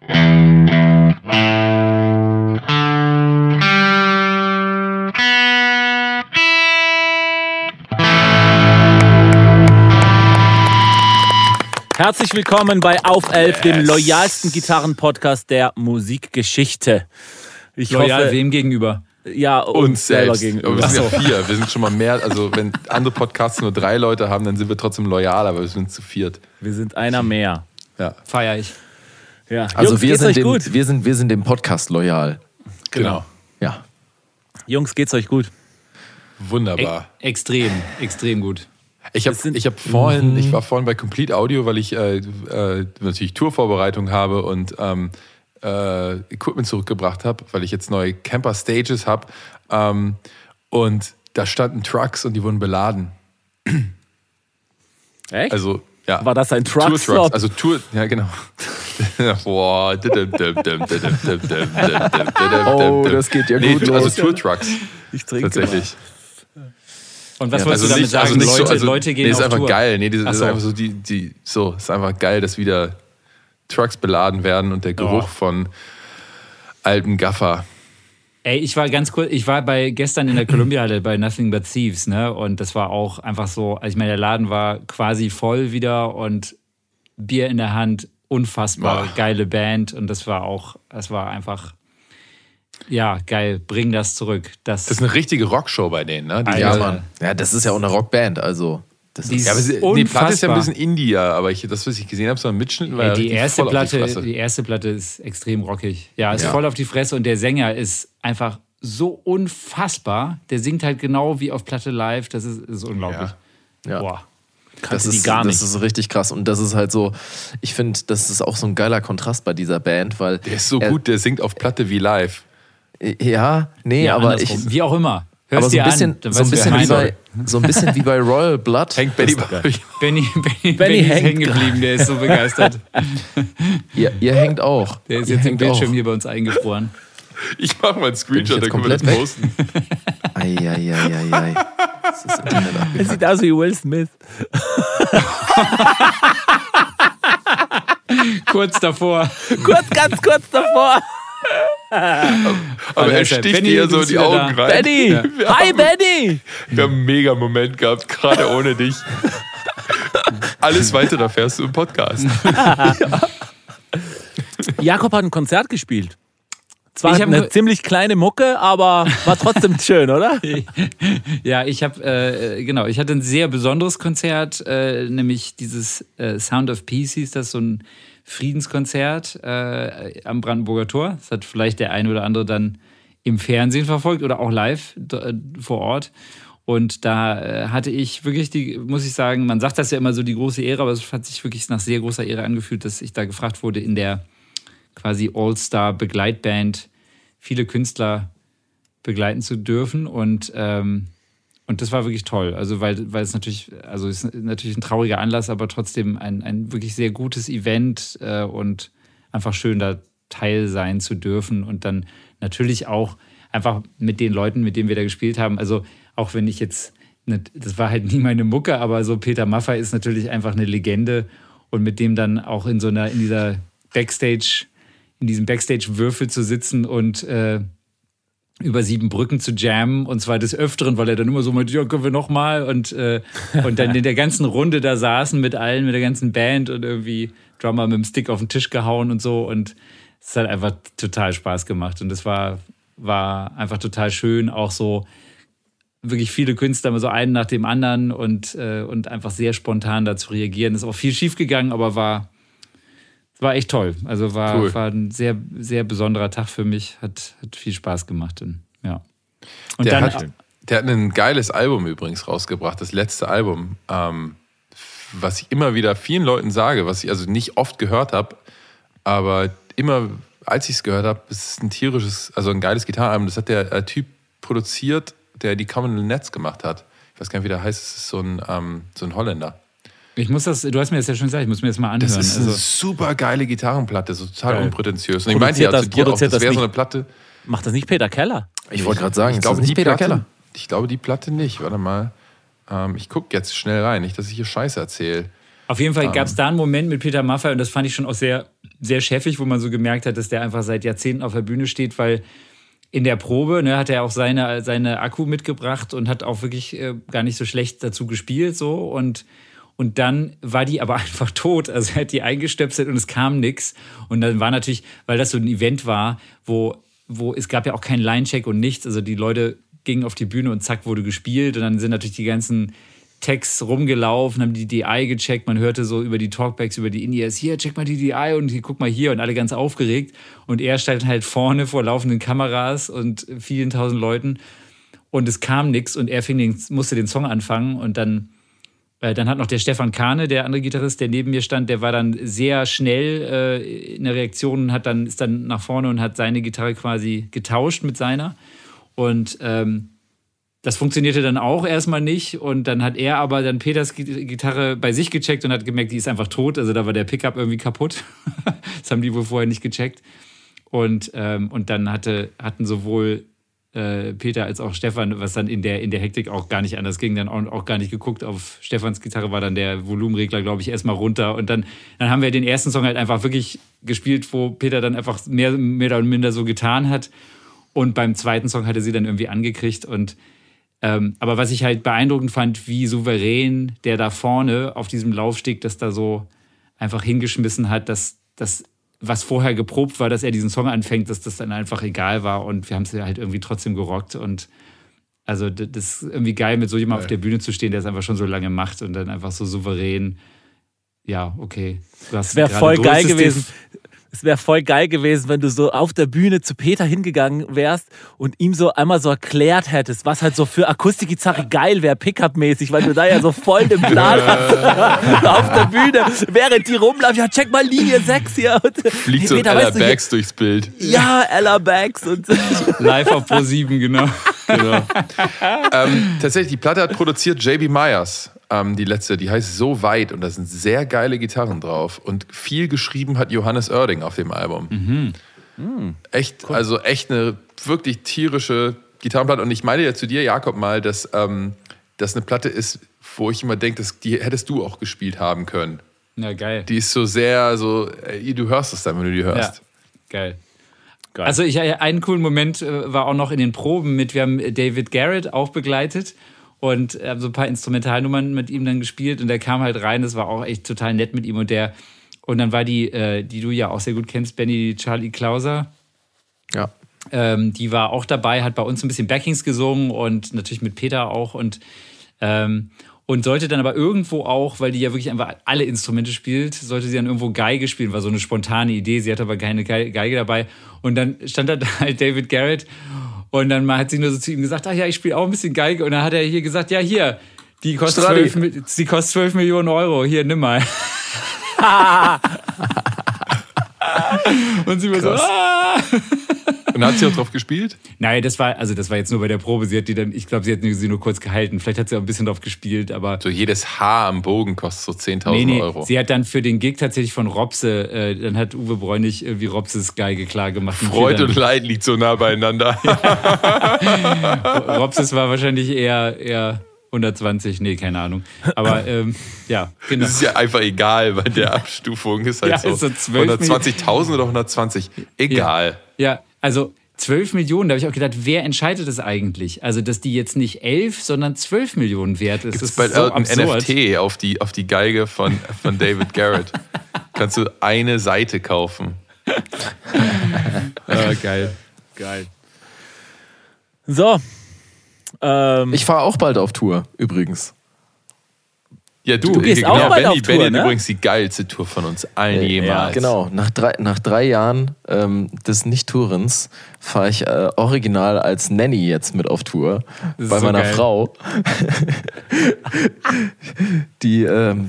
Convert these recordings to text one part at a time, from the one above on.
Herzlich willkommen bei Auf Elf, dem loyalsten Gitarrenpodcast der Musikgeschichte. Ich Loyal hoffe, wem gegenüber? Ja, uns, uns selber selbst. gegenüber. Aber wir sind ja vier. Wir sind schon mal mehr. Also, wenn andere Podcasts nur drei Leute haben, dann sind wir trotzdem loyal, aber wir sind zu viert. Wir sind einer mehr. Ja. Feier ich. Ja. Also, Jungs, wir, sind dem, gut? wir, sind, wir sind dem Podcast loyal. Genau. Ja. Jungs, geht's euch gut? Wunderbar. E extrem, extrem gut. Ich habe hab vorhin, ich war vorhin bei Complete Audio, weil ich äh, äh, natürlich Tourvorbereitung habe und ähm, äh, Equipment zurückgebracht habe, weil ich jetzt neue Camper Stages habe. Ähm, und da standen Trucks und die wurden beladen. Echt? Also, ja. War das ein Truck? Tour Trucks, also Tour, ja genau. oh, das geht ja gut nee, Also Tour Trucks. Ich trinke Tatsächlich. Mal. Und was ja, wolltest also du damit sagen? Also Leute, so, also, Leute gehen nee, auf ist einfach Tour. geil. Nee, das so. ist einfach so die, die, so, ist einfach geil, dass wieder Trucks beladen werden und der Geruch oh. von alten Gaffer. Ey, ich war ganz kurz, ich war bei gestern in der Columbia Halle bei Nothing But Thieves, ne? Und das war auch einfach so, also ich meine, der Laden war quasi voll wieder und Bier in der Hand, unfassbar Boah. geile Band und das war auch, das war einfach ja, geil, bring das zurück. Das, das ist eine richtige Rockshow bei denen, ne? Die ja, Mann. Ja, das ist ja auch eine Rockband, also. Das ist ja, aber sie, die Platte ist ja ein bisschen Indie, aber ich, das, was ich gesehen habe, so ein Mitschnitt war ja, die erste Platte, die, die, erste Platte ist extrem rockig. Ja, ist ja. voll auf die Fresse und der Sänger ist einfach so unfassbar. Der singt halt genau wie auf Platte live. Das ist, ist unglaublich. Ja. ja. Boah. Das ist, das ist richtig krass. Und das ist halt so, ich finde, das ist auch so ein geiler Kontrast bei dieser Band, weil. Der ist so gut, der singt auf Platte wie live. Ja, nee, ja, aber ich. Wie auch immer. Hörst aber so ein bisschen, an, so, ein bisschen wie bei, so ein bisschen wie bei Royal Blood. Hängt Benny, Benny, Benny, Benny, ist hängen geblieben, der ist so begeistert. ihr, ihr hängt auch. Der ist ihr jetzt im Bildschirm auch. hier bei uns eingefroren. Ich mache mal einen Screenshot, dann können wir das weg? posten. Eieieiei. Das ist Internet Es sieht aus wie Will Smith. kurz davor. Kurz, ganz kurz davor. Aber er sticht dir so die Augen da. rein. Benny! Ja. Hi, Benny! Wir haben einen mega Moment gehabt, gerade ohne dich. Alles weitere erfährst du im Podcast. ja. Jakob hat ein Konzert gespielt. Zwar ich eine ziemlich kleine Mucke, aber war trotzdem schön, oder? ja, ich habe äh, genau, ich hatte ein sehr besonderes Konzert, äh, nämlich dieses äh, Sound of Peace hieß das, so ein Friedenskonzert äh, am Brandenburger Tor. Das hat vielleicht der eine oder andere dann im Fernsehen verfolgt oder auch live äh, vor Ort. Und da äh, hatte ich wirklich die, muss ich sagen, man sagt das ja immer so die große Ehre, aber es hat sich wirklich nach sehr großer Ehre angefühlt, dass ich da gefragt wurde, in der quasi All-Star-Begleitband viele Künstler begleiten zu dürfen. Und ähm, und das war wirklich toll. Also, weil, weil es natürlich, also es ist natürlich ein trauriger Anlass, aber trotzdem ein, ein wirklich sehr gutes Event äh, und einfach schön, da Teil sein zu dürfen. Und dann natürlich auch einfach mit den Leuten, mit denen wir da gespielt haben. Also, auch wenn ich jetzt, ne, das war halt nie meine Mucke, aber so Peter Maffay ist natürlich einfach eine Legende. Und mit dem dann auch in so einer, in dieser Backstage, in diesem Backstage-Würfel zu sitzen und äh, über sieben Brücken zu jammen und zwar des Öfteren, weil er dann immer so mit, ja, können wir nochmal und, äh, und dann in der ganzen Runde da saßen mit allen, mit der ganzen Band und irgendwie Drummer mit dem Stick auf den Tisch gehauen und so. Und es hat einfach total Spaß gemacht. Und es war, war einfach total schön, auch so wirklich viele Künstler, so einen nach dem anderen und, äh, und einfach sehr spontan dazu reagieren. Ist auch viel schief gegangen, aber war, war echt toll. Also war, cool. war ein sehr, sehr besonderer Tag für mich. Hat, hat viel Spaß gemacht. Und, ja. Und der, dann, hat, der hat ein geiles Album übrigens rausgebracht, das letzte Album, ähm, was ich immer wieder vielen Leuten sage, was ich also nicht oft gehört habe, aber immer, als ich es gehört habe, ist es ein tierisches, also ein geiles Gitarrenalbum. Das hat der äh, Typ produziert, der die Common Nets gemacht hat. Ich weiß gar nicht, wie der heißt. Es ist so ein, ähm, so ein Holländer. Ich muss das, du hast mir das ja schon gesagt, ich muss mir das mal anhören. Das ist eine also, super geile Gitarrenplatte, so total Geil. unprätentiös. Und ich meinte ja zu dir auch, das wäre so eine Platte. Macht das nicht Peter Keller? Ich wollte gerade sagen, ich glaube nicht Peter Platte, Keller. Ich glaube die Platte nicht. Warte mal. Ähm, ich gucke jetzt schnell rein, nicht, dass ich hier Scheiße erzähle. Auf jeden Fall um. gab es da einen Moment mit Peter Maffay und das fand ich schon auch sehr, sehr chefig, wo man so gemerkt hat, dass der einfach seit Jahrzehnten auf der Bühne steht, weil in der Probe ne, hat er auch seine, seine Akku mitgebracht und hat auch wirklich äh, gar nicht so schlecht dazu gespielt so und und dann war die aber einfach tot. Also er hat die eingestöpselt und es kam nichts. Und dann war natürlich, weil das so ein Event war, wo, wo es gab ja auch keinen Line-Check und nichts. Also die Leute gingen auf die Bühne und zack wurde gespielt. Und dann sind natürlich die ganzen Tags rumgelaufen, haben die DI gecheckt. Man hörte so über die Talkbacks, über die Indias, hier, check mal die DI und hier, guck mal hier und alle ganz aufgeregt. Und er stand halt vorne vor laufenden Kameras und vielen tausend Leuten und es kam nichts und er fing den, musste den Song anfangen und dann, dann hat noch der Stefan Kahne, der andere Gitarrist, der neben mir stand, der war dann sehr schnell äh, in der Reaktion und hat dann, ist dann nach vorne und hat seine Gitarre quasi getauscht mit seiner. Und ähm, das funktionierte dann auch erstmal nicht und dann hat er aber dann Peters Gitarre bei sich gecheckt und hat gemerkt, die ist einfach tot. Also da war der Pickup irgendwie kaputt. das haben die wohl vorher nicht gecheckt. Und, ähm, und dann hatte, hatten sowohl äh, Peter als auch Stefan, was dann in der, in der Hektik auch gar nicht anders ging, dann auch, auch gar nicht geguckt. Auf Stefans Gitarre war dann der Volumenregler, glaube ich, erstmal runter. Und dann, dann haben wir den ersten Song halt einfach wirklich gespielt, wo Peter dann einfach mehr, mehr oder minder so getan hat. Und beim zweiten Song hatte sie dann irgendwie angekriegt und ähm, aber was ich halt beeindruckend fand, wie souverän der da vorne auf diesem Laufsteg das da so einfach hingeschmissen hat, dass das, was vorher geprobt war, dass er diesen Song anfängt, dass das dann einfach egal war und wir haben es ja halt irgendwie trotzdem gerockt und also das ist irgendwie geil, mit so jemandem auf der Bühne zu stehen, der es einfach schon so lange macht und dann einfach so souverän. Ja, okay. Das wäre voll geil gewesen es wäre voll geil gewesen, wenn du so auf der Bühne zu Peter hingegangen wärst und ihm so einmal so erklärt hättest, was halt so für Akustikgitarre geil wäre, Pickup-mäßig, weil du da ja so voll den Plan hast auf der Bühne, während die rumlaufen, ja, check mal Linie 6 hier. Und, Fliegt hey, so Peter, Ella Bags durchs Bild. Ja, Ella Bags. Und Live auf Pro 7, genau. genau. ähm, tatsächlich, die Platte hat produziert JB Myers. Ähm, die letzte, die heißt So weit und da sind sehr geile Gitarren drauf. Und viel geschrieben hat Johannes Oerding auf dem Album. Mhm. Mhm. Echt, cool. also echt eine wirklich tierische Gitarrenplatte. Und ich meine ja zu dir, Jakob, mal, dass ähm, das eine Platte ist, wo ich immer denke, die hättest du auch gespielt haben können. Ja, geil. Die ist so sehr, so, du hörst es dann, wenn du die hörst. Ja, geil. Geil. Also ich einen coolen Moment äh, war auch noch in den Proben mit, wir haben David Garrett auch begleitet und habe so ein paar Instrumentalnummern mit ihm dann gespielt und der kam halt rein, das war auch echt total nett mit ihm und der und dann war die, äh, die du ja auch sehr gut kennst, Benny Charlie Klauser. Ja. Ähm, die war auch dabei, hat bei uns ein bisschen Backings gesungen und natürlich mit Peter auch und ähm, und sollte dann aber irgendwo auch, weil die ja wirklich einfach alle Instrumente spielt, sollte sie dann irgendwo Geige spielen, war so eine spontane Idee. Sie hatte aber keine Geige dabei. Und dann stand da halt David Garrett und dann hat sie nur so zu ihm gesagt, ach ja, ich spiele auch ein bisschen Geige. Und dann hat er hier gesagt, ja, hier, die kostet, 12, die kostet 12 Millionen Euro, hier, nimm mal. und sie war so, ah. Und hat sie auch drauf gespielt? Nein, das war, also das war jetzt nur bei der Probe. Sie hat die dann, ich glaube, sie hat sie nur kurz gehalten. Vielleicht hat sie auch ein bisschen drauf gespielt, aber. So jedes Haar am Bogen kostet so 10.000 nee, nee. Euro. Sie hat dann für den Gig tatsächlich von Robse, äh, dann hat Uwe Bräunig irgendwie Robses Geige klar gemacht. Freude und Leid liegt so nah beieinander. Robses war wahrscheinlich eher, eher 120, nee, keine Ahnung. Aber ähm, ja, genau. Das ist ja einfach egal, weil der Abstufung ist halt ja, so, so 120.000 oder 120, egal. Ja, ja also 12 Millionen, da habe ich auch gedacht, wer entscheidet das eigentlich? Also, dass die jetzt nicht 11, sondern 12 Millionen wert ist. Gibt's das bald so ein NFT auf die, auf die Geige von, von David Garrett. Kannst du eine Seite kaufen. ah, geil. Geil. So. Ähm, ich fahre auch bald auf Tour, übrigens. Ja, du, du gehst genau, auch bald Benny, auf Tour, Benny ne? übrigens die geilste Tour von uns allen ja, jemals. Genau, nach drei, nach drei Jahren ähm, des Nicht-Tourens fahre ich äh, original als Nanny jetzt mit auf Tour bei so meiner geil. Frau, die, ähm,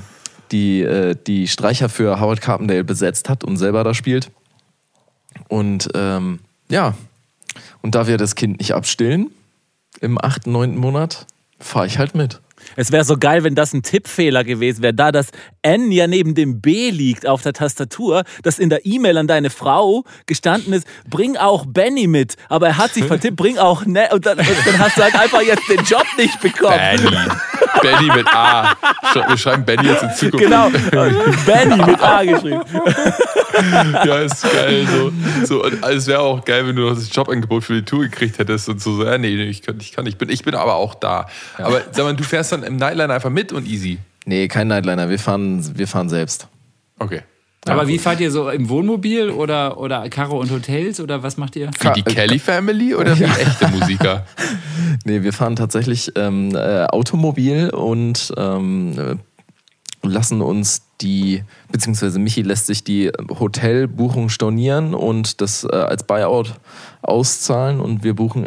die äh, die Streicher für Howard Carpendale besetzt hat und selber da spielt. Und ähm, ja, und da wir das Kind nicht abstillen im achten, neunten Monat, fahre ich halt mit. Es wäre so geil, wenn das ein Tippfehler gewesen wäre, da das N ja neben dem B liegt auf der Tastatur, dass in der E-Mail an deine Frau gestanden ist, bring auch Benny mit. Aber er hat sich vertippt, bring auch ne und dann, und dann hast du halt einfach jetzt den Job nicht bekommen. Benny. Benny mit A. Wir schreiben Benny jetzt in Zukunft. Genau, Benny mit A geschrieben. ja, ist geil. So, so, und es wäre auch geil, wenn du noch das Jobangebot für die Tour gekriegt hättest und so, so ja, nee, ich kann, ich kann, ich bin, ich bin aber auch da. Ja. Aber sag mal, du fährst dann im Nightliner einfach mit und easy? Nee, kein Nightliner, wir fahren, wir fahren selbst. Okay. Aber wie fahrt ihr so im Wohnmobil oder, oder Karo und Hotels oder was macht ihr? Wie die Kelly Family oder wie echte Musiker? nee, wir fahren tatsächlich ähm, äh, Automobil und ähm, lassen uns die, beziehungsweise Michi lässt sich die Hotelbuchung stornieren und das äh, als Buyout auszahlen und wir buchen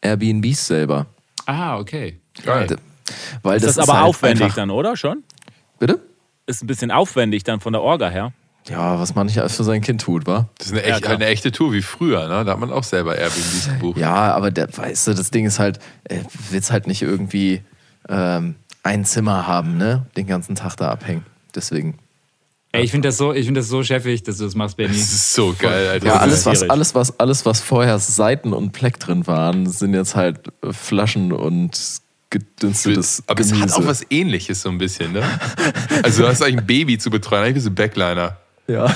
Airbnbs selber. Ah, okay. Geil. Weil ist das, das ist aber halt aufwendig dann, oder? Schon? Bitte? Ist ein bisschen aufwendig dann von der Orga her. Ja, was man nicht alles für sein Kind tut, wa? Das ist eine, echt, ja, eine echte Tour wie früher, ne? Da hat man auch selber Airbnbs gebucht. Ja, aber der, weißt du, das Ding ist halt, äh, willst halt nicht irgendwie ähm, ein Zimmer haben, ne? Den ganzen Tag da abhängen. Deswegen. Ey, ich finde das, so, find das so cheffig, dass du das machst, Benny. Das ist so geil, Alter. Ja, alles was, alles, was, alles, was vorher Seiten und Pleck drin waren, sind jetzt halt Flaschen und gedünstetes Aber Gemüse. es hat auch was ähnliches so ein bisschen, ne? Also du hast eigentlich ein Baby zu betreuen, eigentlich bist du Backliner. Ja.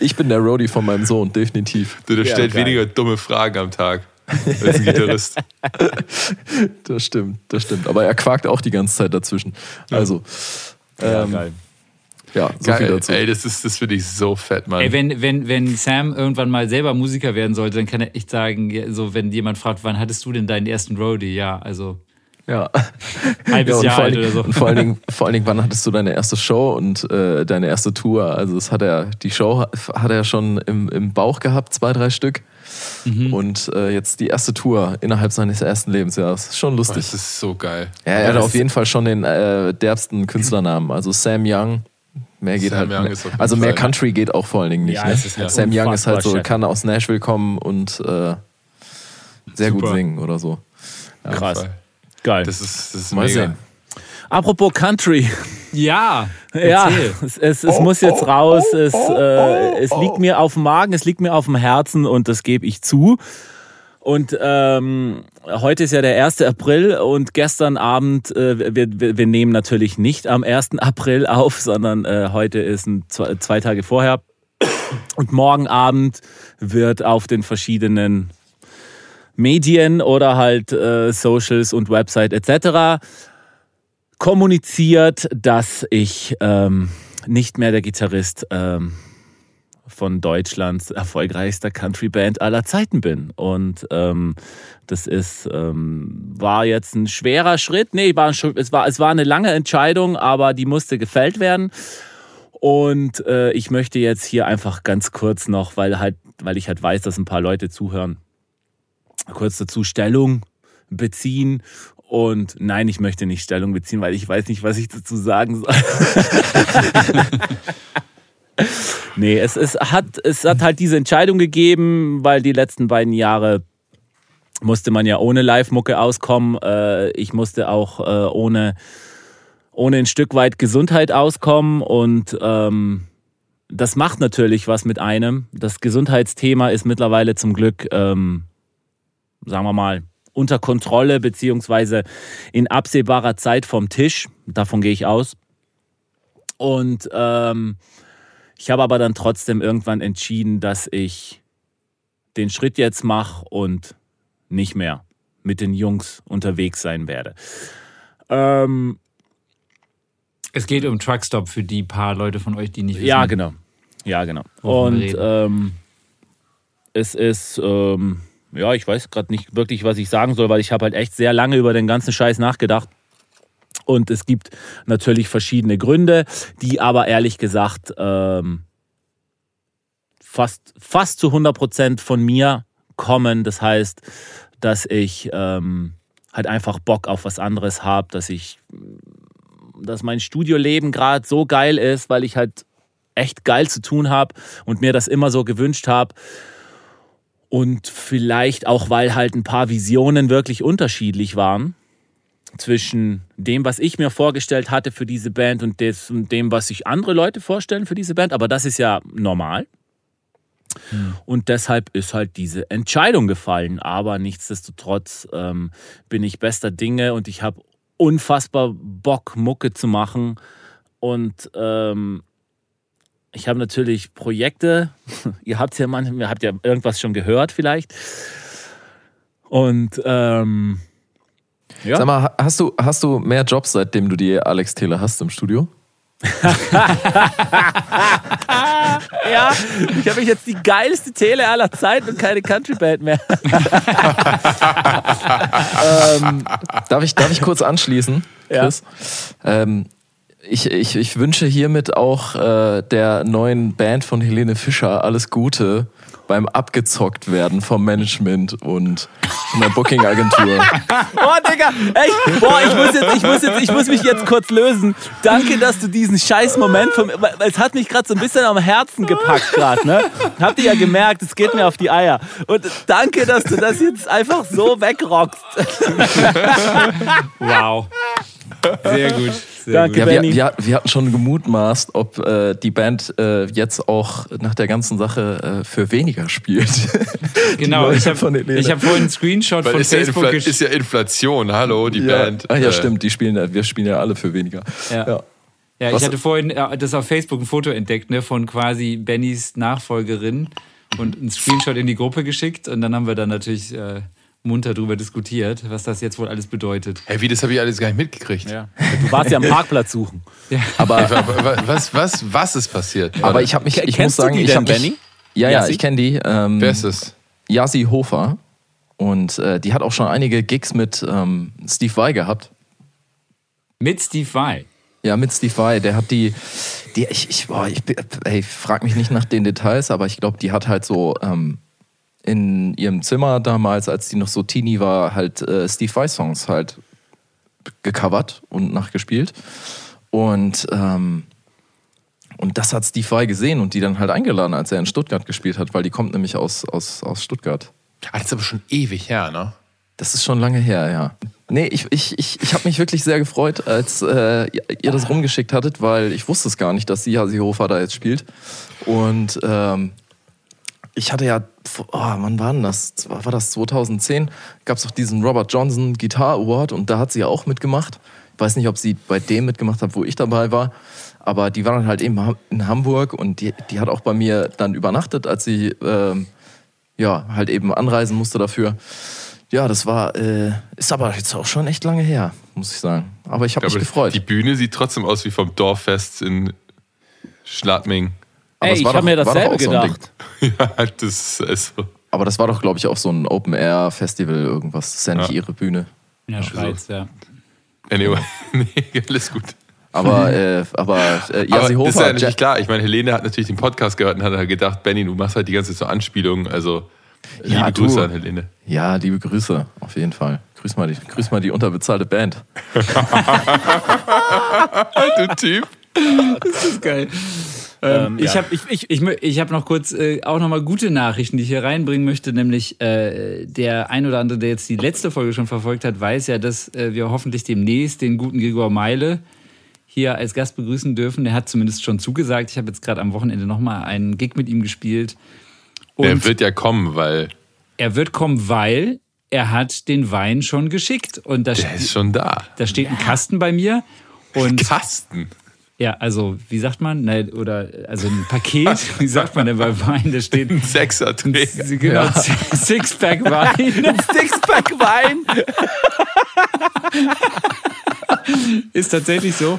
ich bin der Roadie von meinem Sohn, definitiv. Du, der ja, stellt geil. weniger dumme Fragen am Tag als ein Gitarrist. das stimmt, das stimmt. Aber er quakt auch die ganze Zeit dazwischen. Also. Ja, ähm, geil. Ja, so Geil, viel dazu. Ey, das, ist, das finde ich so fett, Mann. Ey, wenn, wenn, wenn Sam irgendwann mal selber Musiker werden sollte, dann kann er echt sagen, so, wenn jemand fragt, wann hattest du denn deinen ersten Roadie? Ja, also ja. Halbes ja, Jahr alt oder so. Und vor allen, Dingen, vor allen Dingen, wann hattest du deine erste Show und äh, deine erste Tour? Also das hat er, die Show hat er schon im, im Bauch gehabt, zwei, drei Stück. Mhm. Und äh, jetzt die erste Tour innerhalb seines ersten Lebensjahres. Ist schon lustig. Das ist so geil. Ja, er hat auf jeden Fall schon den äh, derbsten Künstlernamen. Also Sam Young. Mehr geht Sam halt. Young also mehr Country geht auch vor allen Dingen nicht. Ja, ne? halt Sam Young ist halt so, kann aus Nashville kommen und äh, sehr Super. gut singen oder so. Ja. Krass. Geil. Das ist, das ist Mal mega. sehen. Apropos Country. Ja. Ja, es, es, es oh, muss jetzt oh, raus. Oh, es, äh, es liegt mir auf dem Magen, es liegt mir auf dem Herzen und das gebe ich zu. Und ähm, heute ist ja der 1. April und gestern Abend, äh, wir, wir, nehmen natürlich nicht am 1. April auf, sondern äh, heute ist ein, zwei, zwei Tage vorher. Und morgen Abend wird auf den verschiedenen Medien oder halt äh, Socials und Website etc. kommuniziert, dass ich ähm, nicht mehr der Gitarrist ähm, von Deutschlands erfolgreichster Country-Band aller Zeiten bin. Und ähm, das ist, ähm, war jetzt ein schwerer Schritt. Nee, war ein, es, war, es war eine lange Entscheidung, aber die musste gefällt werden. Und äh, ich möchte jetzt hier einfach ganz kurz noch, weil halt, weil ich halt weiß, dass ein paar Leute zuhören, kurz dazu Stellung beziehen. Und nein, ich möchte nicht Stellung beziehen, weil ich weiß nicht, was ich dazu sagen soll. nee, es, es, hat, es hat halt diese Entscheidung gegeben, weil die letzten beiden Jahre musste man ja ohne Live-Mucke auskommen. Äh, ich musste auch äh, ohne, ohne ein Stück weit Gesundheit auskommen und ähm, das macht natürlich was mit einem. Das Gesundheitsthema ist mittlerweile zum Glück ähm, sagen wir mal, unter Kontrolle beziehungsweise in absehbarer Zeit vom Tisch. Davon gehe ich aus. Und ähm, ich habe aber dann trotzdem irgendwann entschieden, dass ich den Schritt jetzt mache und nicht mehr mit den Jungs unterwegs sein werde. Ähm, es geht um Truckstop für die paar Leute von euch, die nicht wissen. Ja, genau. Ja, genau. Und ähm, es ist ähm, ja, ich weiß gerade nicht wirklich, was ich sagen soll, weil ich habe halt echt sehr lange über den ganzen Scheiß nachgedacht. Und es gibt natürlich verschiedene Gründe, die aber ehrlich gesagt ähm, fast, fast zu 100 Prozent von mir kommen. Das heißt, dass ich ähm, halt einfach Bock auf was anderes habe, dass ich, dass mein Studioleben gerade so geil ist, weil ich halt echt geil zu tun habe und mir das immer so gewünscht habe. Und vielleicht auch, weil halt ein paar Visionen wirklich unterschiedlich waren. Zwischen dem, was ich mir vorgestellt hatte für diese Band und des, und dem, was sich andere Leute vorstellen für diese Band. Aber das ist ja normal. Und deshalb ist halt diese Entscheidung gefallen. Aber nichtsdestotrotz ähm, bin ich bester Dinge und ich habe unfassbar Bock, Mucke zu machen. Und ähm, ich habe natürlich Projekte. ihr habt ja manchmal, habt ja irgendwas schon gehört vielleicht. Und ähm, ja. Sag mal, hast du, hast du mehr Jobs, seitdem du die Alex Taylor hast im Studio? ja, ich habe jetzt die geilste Tele aller Zeiten und keine Country Band mehr. ähm, darf, ich, darf ich kurz anschließen, Chris? Ja. Ähm, ich, ich, ich wünsche hiermit auch äh, der neuen Band von Helene Fischer alles Gute beim abgezockt werden vom Management und von der Booking-Agentur. oh, Digga, echt? Boah, ich muss, jetzt, ich, muss jetzt, ich muss mich jetzt kurz lösen. Danke, dass du diesen scheiß Moment vom. Es hat mich gerade so ein bisschen am Herzen gepackt gerade, ne? Habt ihr ja gemerkt, es geht mir auf die Eier. Und danke, dass du das jetzt einfach so wegrockst. wow. Sehr gut. Sehr Danke. Ja, wir, wir, hatten schon gemutmaßt, ob äh, die Band äh, jetzt auch nach der ganzen Sache äh, für weniger spielt. genau, ich habe hab vorhin einen Screenshot Weil von ist Facebook ja Ist ja Inflation, hallo, die ja. Band. Ach ja, äh. stimmt, die spielen, wir spielen ja alle für weniger. Ja. ja. Ja, ich hatte vorhin äh, das auf Facebook ein Foto entdeckt, ne, von quasi Bennys Nachfolgerin und einen Screenshot in die Gruppe geschickt und dann haben wir dann natürlich äh, munter darüber diskutiert, was das jetzt wohl alles bedeutet. Hey, wie, das habe ich alles gar nicht mitgekriegt. Ja. Du warst ja am Parkplatz suchen. Ja. Aber was, was, was ist passiert? Aber ich habe mich, ich Kennst muss sagen, du die ich habe Benny? Ja, ja, ich kenne die. Ähm, Wer ist das? Yasi Hofer. Und äh, die hat auch schon einige Gigs mit ähm, Steve Vai gehabt. Mit Steve Vai? Ja, mit Steve Vai. Der hat die, die ich, ich, boah, ich, ey, frag mich nicht nach den Details, aber ich glaube, die hat halt so ähm, in ihrem Zimmer damals, als die noch so teeny war, halt äh, Steve Vai Songs halt gecovert und nachgespielt. Und, ähm, und das hat Steve Vai gesehen und die dann halt eingeladen, als er in Stuttgart gespielt hat, weil die kommt nämlich aus, aus, aus Stuttgart. Ah, das ist aber schon ewig her, ne? Das ist schon lange her, ja. Nee, ich, ich, ich, ich habe mich wirklich sehr gefreut, als äh, ihr das rumgeschickt hattet, weil ich wusste es gar nicht, dass sie Hasi Hofer da jetzt spielt. Und ähm, ich hatte ja, oh, wann war denn das? War das 2010? Gab es doch diesen Robert Johnson Guitar Award und da hat sie ja auch mitgemacht. Ich weiß nicht, ob sie bei dem mitgemacht hat, wo ich dabei war. Aber die war dann halt eben in Hamburg und die, die hat auch bei mir dann übernachtet, als sie ähm, ja halt eben anreisen musste dafür. Ja, das war, äh, ist aber jetzt auch schon echt lange her, muss ich sagen. Aber ich habe mich gefreut. Die Bühne sieht trotzdem aus wie vom Dorffest in Schladming. Ey, ich habe mir dasselbe gedacht. So ja, das ist so. Aber das war doch, glaube ich, auch so ein Open-Air-Festival, irgendwas. Das ist ja nicht ihre Bühne. In der Schweiz, also. ja. Anyway, nee, alles gut. Aber, äh, aber äh, ja, aber Das ist ja natürlich klar. Ich meine, Helene hat natürlich den Podcast gehört und hat halt gedacht, Benny, du machst halt die ganze Zeit so Anspielungen. Also liebe ja, Grüße an Helene. Ja, liebe Grüße, auf jeden Fall. Grüß mal die, grüß mal die unterbezahlte Band. du Typ. Das ist geil. Ähm, ja. Ich habe ich, ich, ich, ich hab noch kurz äh, auch nochmal gute Nachrichten, die ich hier reinbringen möchte, nämlich äh, der ein oder andere, der jetzt die letzte Folge schon verfolgt hat, weiß ja, dass äh, wir hoffentlich demnächst den guten Gregor Meile hier als Gast begrüßen dürfen. Der hat zumindest schon zugesagt. Ich habe jetzt gerade am Wochenende nochmal einen Gig mit ihm gespielt. Und er wird ja kommen, weil. Er wird kommen, weil er hat den Wein schon geschickt. Und da Der ist schon da. Da steht ein Kasten bei mir. Und Kasten? Ja, also wie sagt man? Nein, oder also ein Paket, wie sagt man denn bei Wein? Da steht ein Sechser-Träger. Genau, ja. Sixpack Wein. Ein Sixpack Wein. Ist tatsächlich so.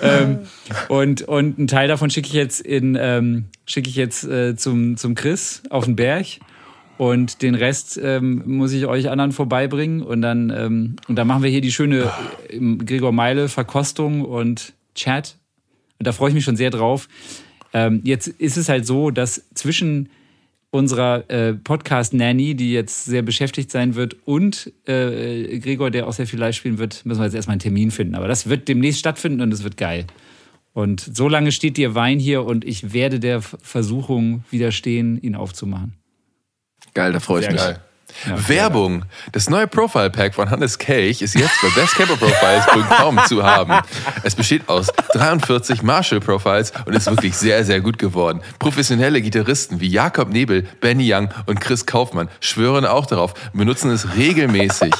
Ähm, und, und einen Teil davon schicke ich jetzt in ähm, schicke ich jetzt äh, zum, zum Chris auf den Berg. Und den Rest ähm, muss ich euch anderen vorbeibringen. Und dann, ähm, und dann machen wir hier die schöne äh, Gregor Meile Verkostung und Chat und da freue ich mich schon sehr drauf. Ähm, jetzt ist es halt so, dass zwischen unserer äh, Podcast-Nanny, die jetzt sehr beschäftigt sein wird, und äh, Gregor, der auch sehr viel live spielen wird, müssen wir jetzt erstmal einen Termin finden. Aber das wird demnächst stattfinden und es wird geil. Und so lange steht dir Wein hier und ich werde der Versuchung widerstehen, ihn aufzumachen. Geil, da freue ich mich. Geil. Werbung. Das neue Profile Pack von Hannes Kelch ist jetzt bei bestcamperprofiles.com zu haben. Es besteht aus 43 Marshall Profiles und ist wirklich sehr, sehr gut geworden. Professionelle Gitarristen wie Jakob Nebel, Benny Young und Chris Kaufmann schwören auch darauf, benutzen es regelmäßig.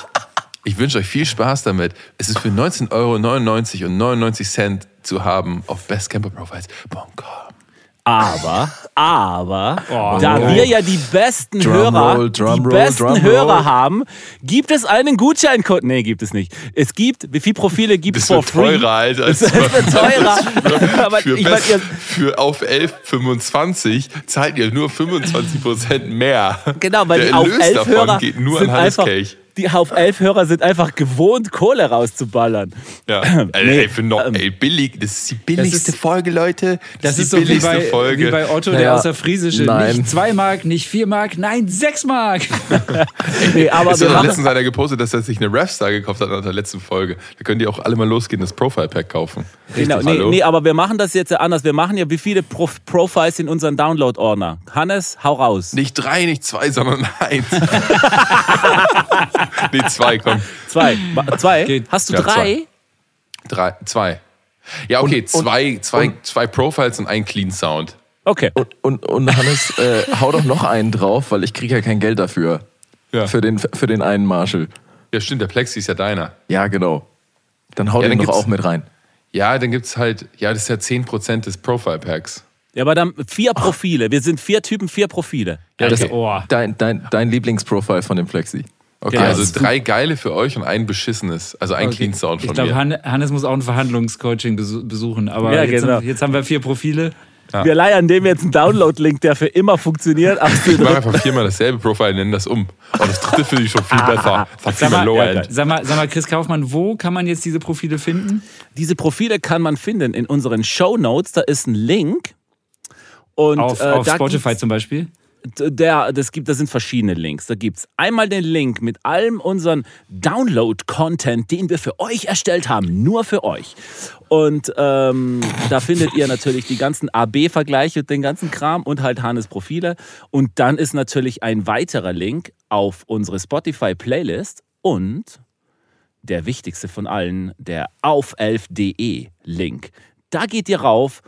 Ich wünsche euch viel Spaß damit. Es ist für 19,99 Euro und 99 Cent zu haben auf bestcamperprofiles.com. Aber, aber, Oh, da geil. wir ja die besten Drumroll, Hörer, Drumroll, die besten Drumroll. Hörer haben, gibt es einen Gutscheincode. Nee, gibt es nicht. Es gibt, wie viele Profile gibt es for free? teurer, Alter. Das wird teurer. aber Für, ich mein, best, für auf 11,25 zahlt ihr nur 25% mehr. genau, weil Der die auf Erlös elf davon Hörer geht nur sind an Hannes einfach, Kelch. Die auf elf Hörer sind einfach gewohnt, Kohle rauszuballern. Ja. Nee, ey, für noch, ey, billig, das ist die billigste ist- Folge, Leute. Das die ist so wie billigste bei, Folge. wie bei Otto, der Naja, aus der Friesische. nein. Nicht 2 Mark, nicht 4 Mark, nein, 6 Mark. Nee, aber Ist wir ja machen, letztens einer gepostet, dass er sich eine Rapstar gekauft hat nach der letzten Folge. Da könnt ihr auch alle mal losgehen, das Profile-Pack kaufen. Genau, nee, Hallo? nee, aber wir machen das jetzt ja anders. Wir machen ja wie viele Pro Profiles in unseren Download-Ordner. Hannes, hau raus. Nicht drei, nicht zwei, sondern eins. nee, zwei, komm. Zwei. Zwei? Geht. Hast du Ja, drei? zwei. Drei, zwei. Ja, okay, Und- und- zwei, zwei, und- zwei Profiles und ein Clean Sound. Okay. Und, und, und Hannes, äh, hau doch noch einen drauf, weil ich kriege ja kein Geld dafür. Ja. Für, den, für den einen Marshall. Ja, stimmt, der Plexi ist ja deiner. Ja, genau. Dann hau Ja, den dann doch auch mit rein. Ja, dann gibt's halt, ja, das ist ja 10% des Profile-Packs. Ja, aber dann vier Profile. Wir sind vier Typen, vier Profile. Ja, Das- okay. oh. Dein, dein, dein Lieblingsprofile von dem Flexi. Okay, Genau. also drei geile für euch und ein beschissenes. Also ein Okay. Clean Sound Ich von glaube, mir. Han Hannes muss auch ein Verhandlungscoaching besu- besuchen. Aber Ja, jetzt, genau. haben, jetzt haben wir vier Profile. Wir leihen dem jetzt einen Download-Link, der für immer funktioniert. Ach, Ich mache einfach viermal dasselbe Profile, nennen das um. Oh, das dritte finde ich schon viel besser. Das Sag mehr mal, Low-End. sag, mal, sag mal, Chris Kaufmann, wo kann man jetzt diese Profile finden? Diese Profile kann man finden in unseren Show Notes. Da ist ein Link. Und, Auf, äh, auf Spotify zum Beispiel? Der, das gibt, das sind verschiedene Links. Da gibt es einmal den Link mit allem unseren Download-Content, den wir für euch erstellt haben, nur für euch. Und ähm, da findet ihr natürlich die ganzen AB-Vergleiche, den ganzen Kram und halt Hannes Profile. Und dann ist natürlich ein weiterer Link auf unsere Spotify-Playlist und der wichtigste von allen, der auf 11.de Link. Da geht ihr rauf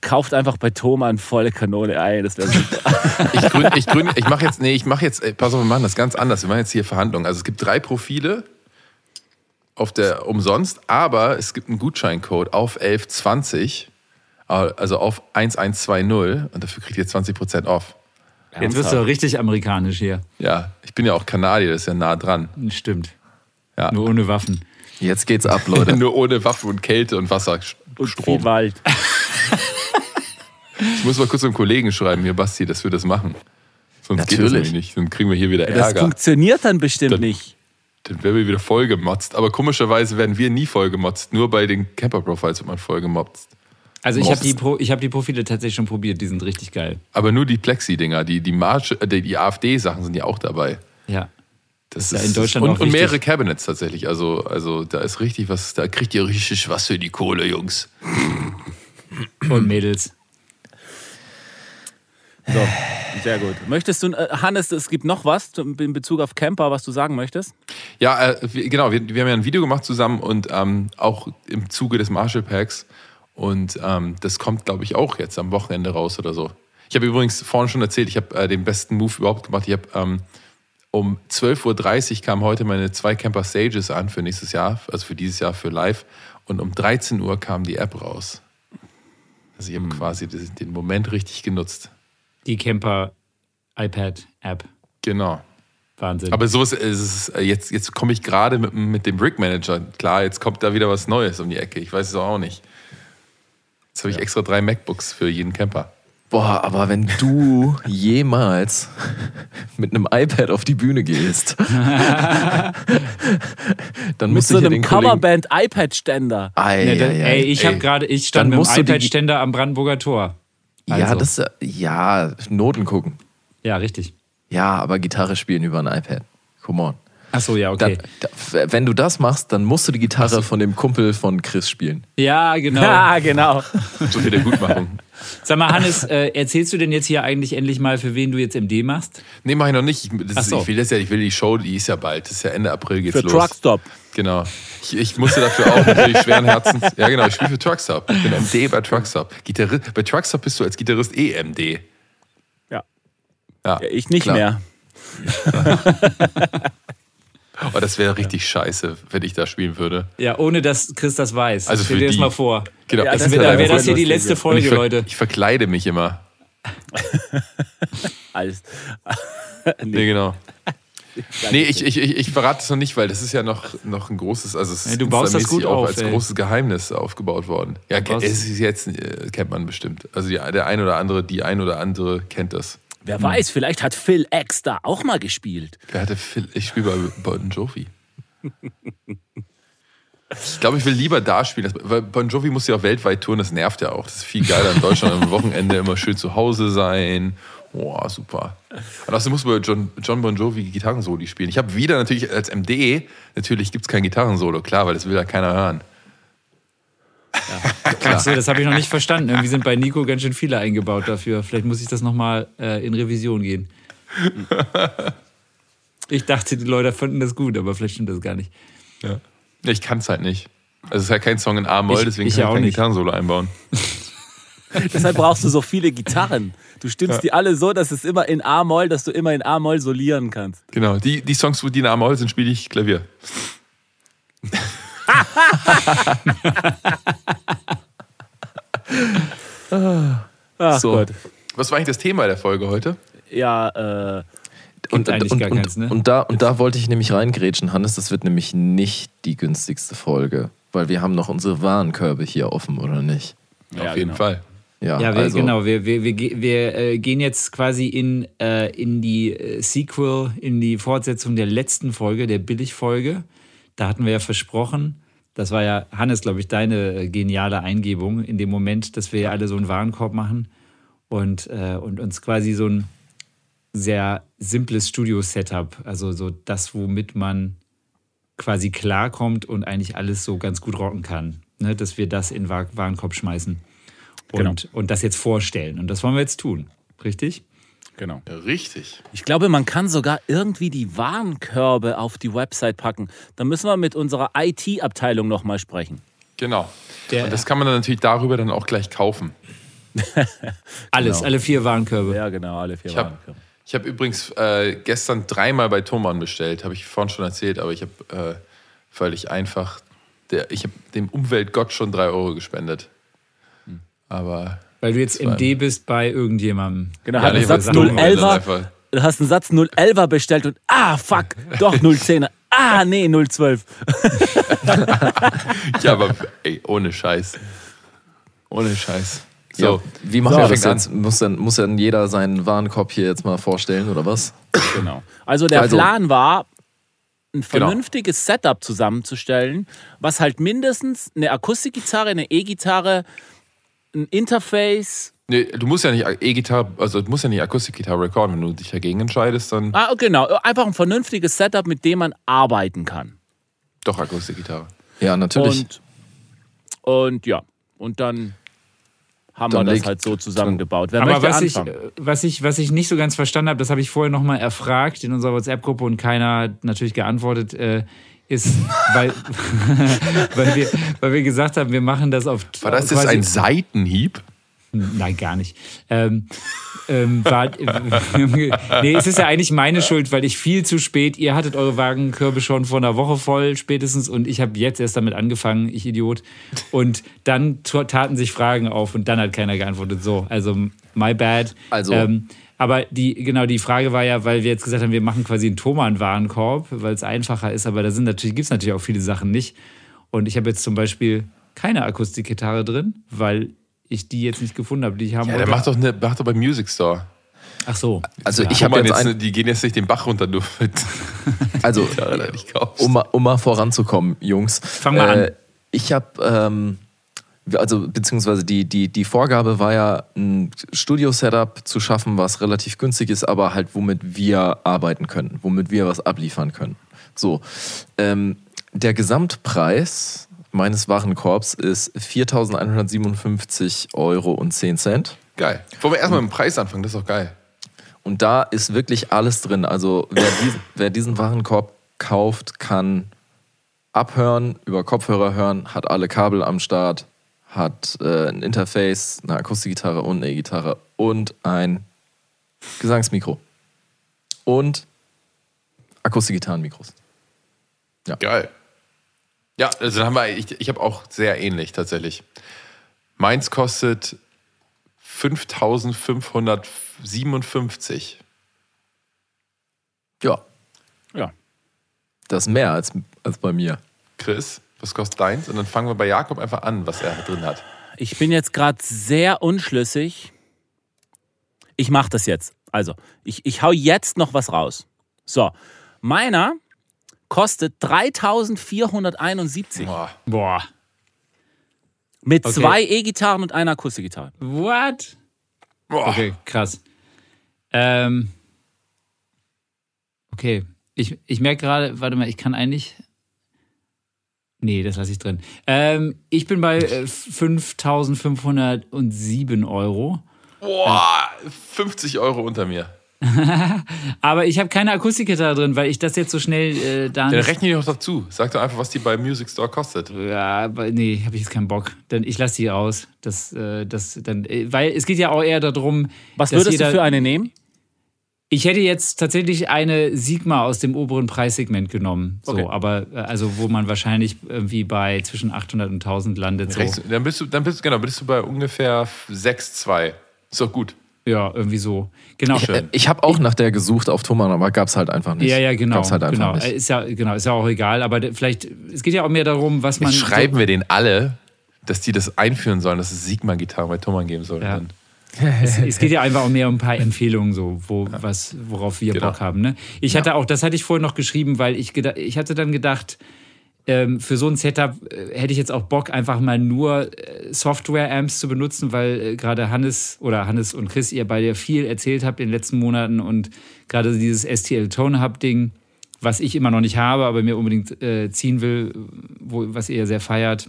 kauft einfach bei Thomann volle Kanone ein. Das wäre super. Ich grün, ich grün, ich mache jetzt, nee, ich mache jetzt, ey, pass auf, wir machen das ganz anders. Wir machen jetzt hier Verhandlungen. Also es gibt drei Profile auf der umsonst, aber es gibt einen Gutscheincode auf 1120, also auf 1120 und dafür kriegt ihr 20% off. Jetzt wirst du richtig amerikanisch hier. Ja, ich bin ja auch Kanadier, das ist ja nah dran. Stimmt. Ja. Nur ohne Waffen. Jetzt geht's ab, Leute. Nur ohne Waffen und Kälte und Wasser, Und Strom. viel Wald. Ich muss mal kurz einem Kollegen schreiben, hier Basti, dass wir das machen. Sonst geht das Natürlich. nämlich nicht. Dann kriegen wir hier wieder Das Ärger. funktioniert dann bestimmt Das- nicht. Dann werden wir wieder voll gemotzt. Aber komischerweise werden wir nie voll gemotzt. Nur bei den Camper-Profiles wird man voll gemotzt. Also ich habe die, Pro, ich hab die Profile tatsächlich schon probiert, die sind richtig geil. Aber nur die Plexi-Dinger, die, die, March, äh, die, die AfD-Sachen sind ja auch dabei. Ja. Das ja in Deutschland und, auch und mehrere. Cabinets tatsächlich. Also, also da ist richtig was, da kriegt ihr richtig was für die Kohle, Jungs. Und Mädels. So, sehr gut. Möchtest du, äh, Hannes, es gibt noch was in Bezug auf Camper, was du sagen möchtest? Ja, äh, genau, wir, wir haben ja ein Video gemacht zusammen und ähm, auch im Zuge des Marshall Packs. Und ähm, das kommt, glaube ich, auch jetzt am Wochenende raus oder so. Ich habe übrigens vorhin schon erzählt, ich habe äh, den besten Move überhaupt gemacht. Ich habe ähm, um 12.30 Uhr kamen heute meine zwei Camper Stages an für nächstes Jahr, also für dieses Jahr für live. Und um 13 Uhr kam die App raus. Also ich habe quasi den Moment richtig genutzt. Die Camper iPad App. Genau. Wahnsinn. Aber so ist es. Jetzt, jetzt komme ich gerade mit, mit dem Brick Manager. Klar, jetzt kommt da wieder was Neues um die Ecke. Ich weiß es auch nicht. Jetzt habe ich extra drei MacBooks für jeden Camper. Boah, aber wenn du jemals mit einem iPad auf die Bühne gehst, dann Mit musst du hier einem. Coverband iPad-Ständer. Ei, Nee, da, ei, ey, ich habe gerade, ich stand Dann mit dem du die- iPad-Ständer am Brandenburger Tor. ja, Also. das ist- ja, Noten gucken. Ja, richtig. Ja, aber Gitarre spielen über ein iPad. Come on. Ach so, ja, okay. Da, da, wenn du das machst, dann musst du die Gitarre von dem Kumpel von Chris spielen. Ja, genau. Ja, genau. So viel Gutmachung. Sag mal, Hannes, äh, erzählst du denn jetzt hier eigentlich endlich mal, für wen du jetzt MD machst? Nee, mach ich noch nicht. Ich, das Ach ist, so. ich will das ja, ich will die Show, die ist ja bald. Das ist ja Ende April geht's Für los. Truckstop. Genau. Ich, ich musste dafür auch natürlich schweren Herzens. Ja, genau, ich spiele für Truckstop. Ich bin MD bei Truckstop. Gitarrist, bei Truckstop bist du als Gitarrist eh MD. Ja. Ja. Ja, ich nicht Klar. mehr. Oh, das wäre richtig scheiße, wenn ich da spielen würde. Ja, ohne dass Chris das weiß. Also Stell dir das mal vor. Genau. Ja, Das wär, dann wäre das hier die letzte ich, Folge, ver Leute. ich verkleide mich immer. Alles. Nee, genau. Nee, ich, ich, ich, ich verrate es noch nicht, weil das ist ja noch, noch ein großes, also es ist Ja, du baust das gut auch auf, als ey. großes Geheimnis aufgebaut worden. Ja, es ist jetzt, äh, kennt man bestimmt. Also die, der ein oder andere, die ein oder andere kennt das. Wer weiß, vielleicht hat Phil X da auch mal gespielt. Wer hatte Phil? Ich spiele bei Bon Jovi. Ich glaube, ich will lieber da spielen. Weil Bon Jovi muss ja auch weltweit touren, das nervt ja auch. Das ist viel geiler in Deutschland am Wochenende immer schön zu Hause sein. Boah, super. Und außerdem muss man John, John Bon Jovi Gitarrensoli spielen. Ich habe wieder natürlich als MD, natürlich gibt es kein Gitarrensolo, klar, weil das will ja keiner hören. Achso, das habe ich noch nicht verstanden. Irgendwie sind bei Nico ganz schön viele eingebaut dafür. Vielleicht muss ich das nochmal äh, in Revision gehen. Ich dachte, die Leute fanden das gut, aber vielleicht stimmt das gar nicht. Ja. Ich kann es halt nicht. Also es ist ja kein Song in A-Moll, deswegen ich kann ja ich auch kein. Gitarrensolo einbauen. Deshalb brauchst du so viele Gitarren. Du stimmst die alle so, dass es immer in A-Moll, dass du immer in A-Moll solieren kannst. Genau, die, die Songs, wo die in A-Moll sind, spiele ich Klavier. Ach So. Gott. Was war eigentlich das Thema der Folge heute? Ja, äh, Und, und, gar und, keins, ne? und, da, und da wollte ich nämlich reingrätschen, Hannes, das wird nämlich nicht die günstigste Folge, weil wir haben noch unsere Warenkörbe hier offen, oder nicht? Ja, Auf jeden genau. Fall. Ja, Ja, wir, also, genau. Wir, wir, wir, wir äh, gehen jetzt quasi in, äh, in die äh, Sequel, in die Fortsetzung der letzten Folge, der Billigfolge. Da hatten wir ja versprochen, das war ja, Hannes, glaube ich, deine äh, geniale Eingebung in dem Moment, dass wir ja alle so einen Warenkorb machen und, äh, und uns quasi so ein sehr simples Studio-Setup, also so das, womit man quasi klarkommt und eigentlich alles so ganz gut rocken kann. Ne? Dass wir das in Warenkorb schmeißen und, Genau. und das jetzt vorstellen. Und das wollen wir jetzt tun. Richtig? Genau. Ja, richtig. Ich glaube, man kann sogar irgendwie die Warenkörbe auf die Website packen. Da müssen wir mit unserer IT-Abteilung nochmal sprechen. Genau. Der- Und das kann man dann natürlich darüber dann auch gleich kaufen. Alles, Genau. alle vier Warenkörbe. Ja, genau, alle vier Ich habe Warenkörbe. ich hab übrigens äh, gestern dreimal bei Thomann bestellt, habe ich vorhin schon erzählt, aber ich habe äh, völlig einfach, der, ich habe dem Umweltgott schon drei Euro gespendet. Aber Weil du jetzt war- MD bist bei irgendjemandem. Genau, Ja, hat einen Satz weil dumm, weil das 011er. einfach- Du hast einen Satz 011er bestellt und ah, fuck, doch 010er. Ah, nee, 012. ja, aber ey, ohne Scheiß. Ohne Scheiß. So, ja, wie machen So, wir das jetzt? Muss dann, muss dann jeder seinen Warenkorb hier jetzt mal vorstellen, oder was? Genau. Also der Also- Plan war, ein Genau. vernünftiges Setup zusammenzustellen, was halt mindestens eine Akustikgitarre, eine E-Gitarre, ein Interface. Nee, du musst ja nicht E-Gitarre, also du musst ja nicht Akustikgitarre recorden, wenn du dich dagegen entscheidest, dann Ah, genau. Einfach ein vernünftiges Setup, mit dem man arbeiten kann. doch Akustikgitarre. Ja, natürlich. Und, und ja, und dann haben Dann wir das halt so zusammengebaut. Wer Aber möchte was ich, anfangen? was, ich, was ich nicht so ganz verstanden habe, das habe ich vorher nochmal erfragt in unserer WhatsApp-Gruppe und keiner hat natürlich geantwortet, äh, ist, weil, weil, wir, weil wir gesagt haben, wir machen das auf. War das jetzt ein Seitenhieb? Nein, gar nicht. Ähm, ähm, war, nee, es ist ja eigentlich meine Schuld, weil ich viel zu spät, ihr hattet eure Wagenkörbe schon vor einer Woche voll spätestens und ich habe jetzt erst damit angefangen, ich Idiot. Und dann taten sich Fragen auf und dann hat keiner geantwortet. So, also my bad. Also- Ähm, aber die, genau, die Frage war ja, weil wir jetzt gesagt haben, wir machen quasi einen Thomann-Warenkorb, weil es einfacher ist, aber da sind natürlich, gibt es natürlich auch viele Sachen nicht. Und ich habe jetzt zum Beispiel keine Akustikgitarre drin, weil ich die jetzt nicht gefunden habe, die ich haben Ja, der wollte. macht doch, eine, macht doch beim Music Store. Ach so. Also Ja. ich habe hab jetzt jetzt, ein, die gehen jetzt nicht den Bach runter, nur mit also um, mal- um mal voranzukommen, Jungs. Fang mal an. Ich habe, ähm, also beziehungsweise die, die, die Vorgabe war ja, ein Studio-Setup zu schaffen, was relativ günstig ist, aber halt womit wir arbeiten können, womit wir was abliefern können. So, ähm, der Gesamtpreis meines Warenkorbs ist 4.157 Euro und 10 Cent. Geil. Wollen wir erstmal mit dem Preis anfangen? Das ist doch geil. Und da ist wirklich alles drin. Also wer diesen, wer diesen Warenkorb kauft, kann abhören, über Kopfhörer hören, hat alle Kabel am Start, hat äh, ein Interface, eine Akustikgitarre und eine E-Gitarre und ein Gesangsmikro. Und Akustikgitarrenmikros. Geil. Ja, also dann haben wir, ich, ich habe auch sehr ähnlich tatsächlich. Meins kostet 5557. Ja, Ja. das ist mehr als, als bei mir. Chris, was kostet deins? Und dann fangen wir bei Jakob einfach an, was er drin hat. Ich bin jetzt gerade sehr unschlüssig. Ich mache das jetzt. Also, ich, ich hau jetzt noch was raus. So, meiner kostet 3471 Boah. Boah. mit Okay. zwei E-Gitarren und einer Akustikgitarre. What? Boah. Okay, krass. Ähm, okay, ich, ich merke gerade, warte mal, ich kann eigentlich. Nee, das lasse ich drin. Ähm, ich bin bei äh, 5.507 Euro. Boah, 50 Euro unter mir. Aber ich habe keine Akustikgitarre drin, weil ich das jetzt so schnell äh, da Dann rechne ich noch dazu. Sag doch einfach, was die bei Music Store kostet. Ja, aber nee, habe ich jetzt keinen Bock. Dann ich lasse die aus. Das, äh, das dann, äh, weil es geht ja auch eher darum, Was dass würdest jeder, du für eine nehmen? Ich hätte jetzt tatsächlich eine Sigma aus dem oberen Preissegment genommen. So, Okay. aber äh, also wo man wahrscheinlich irgendwie bei zwischen 800 und 1000 landet. So. Rechnest- Dann bist du, dann bist, genau, bist du bei ungefähr 6,2. Ist doch gut. Ja, irgendwie so. Genau. Schön. Äh, Ich habe auch nach der gesucht auf Thomann, aber gab es halt einfach nicht. Ja, ja, genau. Gab's halt einfach genau. nicht. Ist ja, genau, ist ja auch egal. Aber vielleicht, es geht ja auch mehr darum, was man. Jetzt schreiben wir denen alle, dass die das einführen sollen, dass es Sigma-Gitarren bei Thomann geben soll. Ja. Dann- es, es geht ja einfach auch mehr um ein paar Empfehlungen, so, wo, was, worauf wir Genau. Bock haben. Ne? Ich hatte auch, das hatte ich vorhin noch geschrieben, weil ich, ich hatte dann gedacht, ähm, für so ein Setup äh, hätte ich jetzt auch Bock, einfach mal nur äh, Software-Amps zu benutzen, weil äh, gerade Hannes oder Hannes und Chris, ihr beide viel erzählt habt in den letzten Monaten und gerade dieses STL Tone Hub-Ding, was ich immer noch nicht habe, aber mir unbedingt äh, ziehen will, wo, was ihr sehr feiert.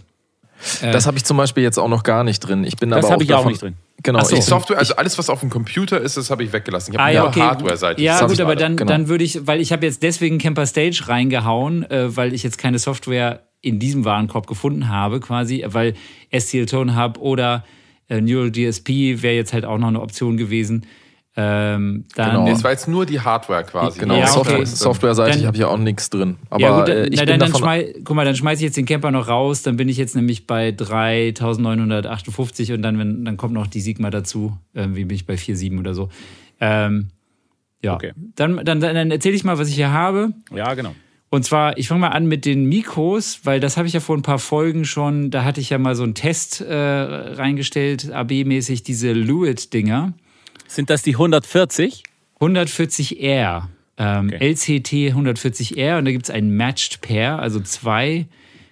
Das habe ich zum Beispiel jetzt auch noch gar nicht drin. Ich bin Das aber habe ich auch davon- nicht drin. Genau, so. Software, also alles, was auf dem Computer ist, das habe ich weggelassen. Ich habe Ah, ja, nur okay. Hardware-Seite. Ja, gut, aber dann, genau. dann würde ich, weil ich habe jetzt deswegen Camper Stage reingehauen, äh, weil ich jetzt keine Software in diesem Warenkorb gefunden habe, quasi, weil STL Tone Hub oder äh, Neural DSP wäre jetzt halt auch noch eine Option gewesen. Ähm, dann, Genau. Nee, es war jetzt nur die Hardware quasi. genau, Ja, okay. Software, Dann- Software-seitig Dann- habe ich auch nichts drin. Aber ja, gut, äh, dann, ich na, bin dann, dann davon. schmeiß, guck mal, dann schmeiße ich jetzt den Camper noch raus, dann bin ich jetzt nämlich bei 3958 und dann, wenn, dann kommt noch die Sigma dazu, irgendwie bin ich bei 4,7 oder so. Ähm, ja, Okay. dann, dann, dann erzähle ich mal, was ich hier habe. Ja, genau. Und zwar, ich fange mal an mit den Mikros, weil das habe ich ja vor ein paar Folgen schon, da hatte ich ja mal so einen Test äh, reingestellt, AB-mäßig, diese Lewitt-Dinger. Sind das die 140? 140R. Ähm, Okay. LCT 140R und da gibt es ein Matched Pair, also zwei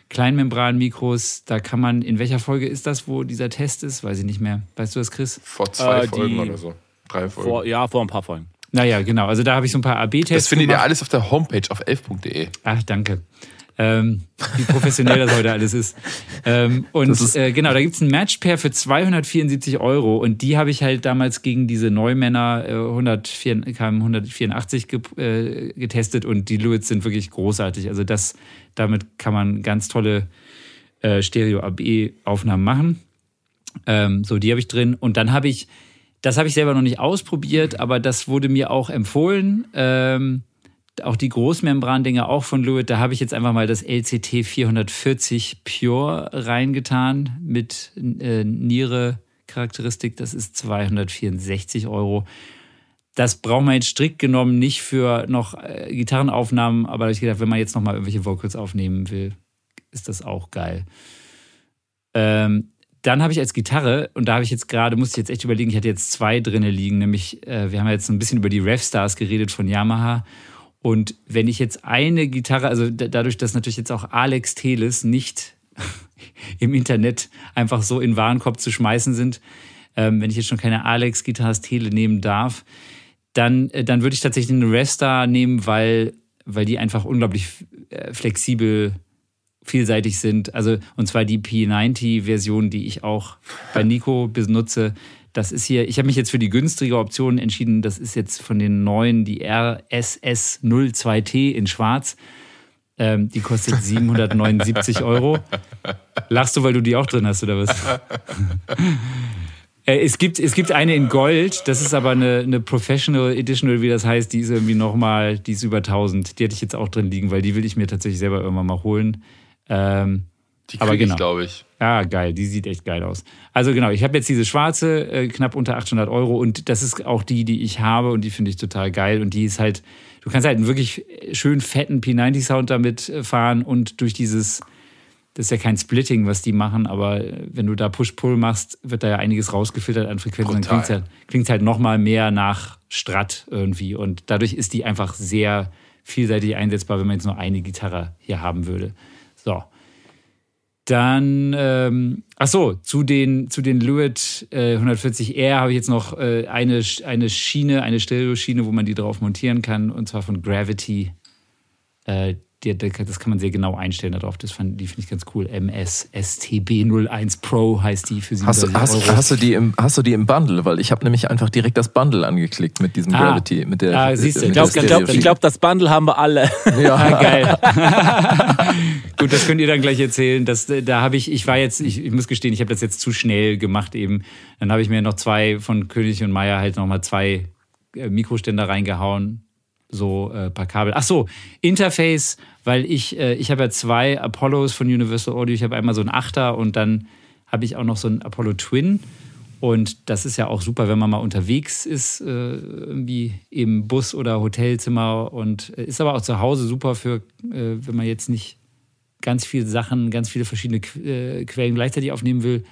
Kleinmembran-Mikros. Da kann man, in welcher Folge ist das, wo dieser Test ist? Weiß ich nicht mehr. Weißt du das, Chris? Vor zwei Äh, Folgen die- oder so. Drei Folgen. Vor, ja, vor ein paar Folgen. Naja, genau. Also da habe ich so ein paar AB-Tests. das findet ihr gemacht. alles auf der Homepage auf 11.de. Ach, danke. Ähm, wie professionell das heute alles ist. Ähm, und ist- äh, genau, da gibt es ein Matchpair für 274 Euro und die habe ich halt damals gegen diese Neumänner äh, 104, KM 184 ge äh, getestet und die Lewits sind wirklich großartig. Also das, damit kann man ganz tolle äh, Stereo-AB-Aufnahmen machen. Ähm, so, die habe ich drin. Und dann habe ich, das habe ich selber noch nicht ausprobiert, aber das wurde mir auch empfohlen. Ähm, auch die Großmembran-Dinger auch von Lewitt, da habe ich jetzt einfach mal das LCT 440 Pure reingetan mit äh, Niere-Charakteristik. Das ist 264 Euro. Das braucht man jetzt strikt genommen nicht für noch äh, Gitarrenaufnahmen, aber ich gedacht, wenn man jetzt noch mal irgendwelche Vocals aufnehmen will, ist das auch geil. Ähm, dann habe ich als Gitarre, und da habe ich jetzt gerade, musste ich jetzt echt überlegen, ich hatte jetzt zwei drinne liegen, nämlich, äh, wir haben jetzt ein bisschen über die Revstars geredet von Yamaha. Und wenn ich jetzt eine Gitarre, also da- dadurch, dass natürlich jetzt auch Alex Teles nicht im Internet einfach so in Warenkorb zu schmeißen sind, ähm, wenn ich jetzt schon keine Alex Gitarres Tele nehmen darf, dann, äh, dann würde ich tatsächlich eine Revstar nehmen, weil weil die einfach unglaublich äh, flexibel, vielseitig sind. Also, und zwar die P90-Version, die ich auch bei Nico benutze. Das ist hier, ich habe mich jetzt für die günstige Option entschieden. Das ist jetzt von den neuen die RSS 02T in Schwarz. Ähm, die kostet 779 Euro. Lachst du, weil du die auch drin hast, oder was? Äh, es, gibt, es gibt eine in Gold, das ist aber eine, eine Professional Edition, wie das heißt, die ist irgendwie nochmal, die ist über 1000. Die hätte ich jetzt auch drin liegen, weil die will ich mir tatsächlich selber irgendwann mal holen. Ähm, die kriege genau. ich, glaube ich. Ja, geil, die sieht echt geil aus. Also genau, ich habe jetzt diese schwarze, äh, knapp unter 800 Euro und das ist auch die, die ich habe und die finde ich total geil und die ist halt, du kannst halt einen wirklich schön fetten P90-Sound damit äh, fahren und durch dieses das ist ja kein Splitting, was die machen, aber wenn du da Push-Pull machst, wird da ja einiges rausgefiltert an Frequenzen. Dann klingt es halt, klingt's halt nochmal mehr nach Strat irgendwie. Und dadurch ist die einfach sehr vielseitig einsetzbar, wenn man jetzt nur eine Gitarre hier haben würde. So. Dann, ähm, ach so, zu den, zu den Luit äh, 140R habe ich jetzt noch äh, eine, eine Schiene, eine Stereo-Schiene, wo man die drauf montieren kann, und zwar von Gravity. Äh, die, das kann man sehr genau einstellen darauf. Das fand, die finde ich ganz cool. MS STB 01 Pro heißt die für 37 hast, hast. Hast du, die im, hast du die im Bundle? Weil ich habe nämlich einfach direkt das Bundle angeklickt mit diesem ah, Gravity. Mit der, ah, siehst du, ich glaube, glaub, glaub, das Bundle haben wir alle. Ja, ah, geil. Gut, das könnt ihr dann gleich erzählen. Das, da habe ich, ich war jetzt, ich, ich muss gestehen, ich habe das jetzt zu schnell gemacht eben. Dann habe ich mir noch zwei von König und Meier halt nochmal zwei äh, Mikroständer reingehauen so äh, paar Kabel. Ach so, Interface, weil ich, äh, ich habe ja zwei Apollos von Universal Audio. Ich habe einmal so einen Achter und dann habe ich auch noch so einen Apollo Twin. Und das ist ja auch super, wenn man mal unterwegs ist, äh, irgendwie im Bus oder Hotelzimmer. Und äh, ist aber auch zu Hause super für, äh, wenn man jetzt nicht ganz viele Sachen, ganz viele verschiedene äh, Quellen gleichzeitig aufnehmen will.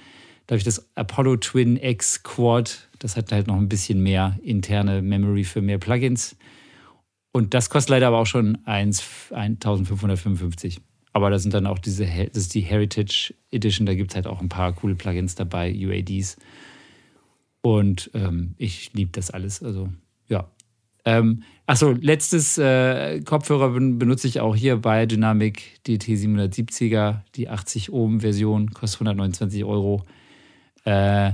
Da habe ich das Apollo Twin X Quad. Das hat halt noch ein bisschen mehr interne Memory für mehr Plugins. Und das kostet leider aber auch schon 1555. Aber da sind dann auch diese, das ist die Heritage Edition, da gibt es halt auch ein paar coole Plugins dabei, UADs. Und ähm, ich liebe das alles. Also, ja. Ähm, achso, letztes äh, Kopfhörer benutze ich auch hier bei Dynamic DT 770er, die 80 Ohm Version, kostet 129 Euro. Äh,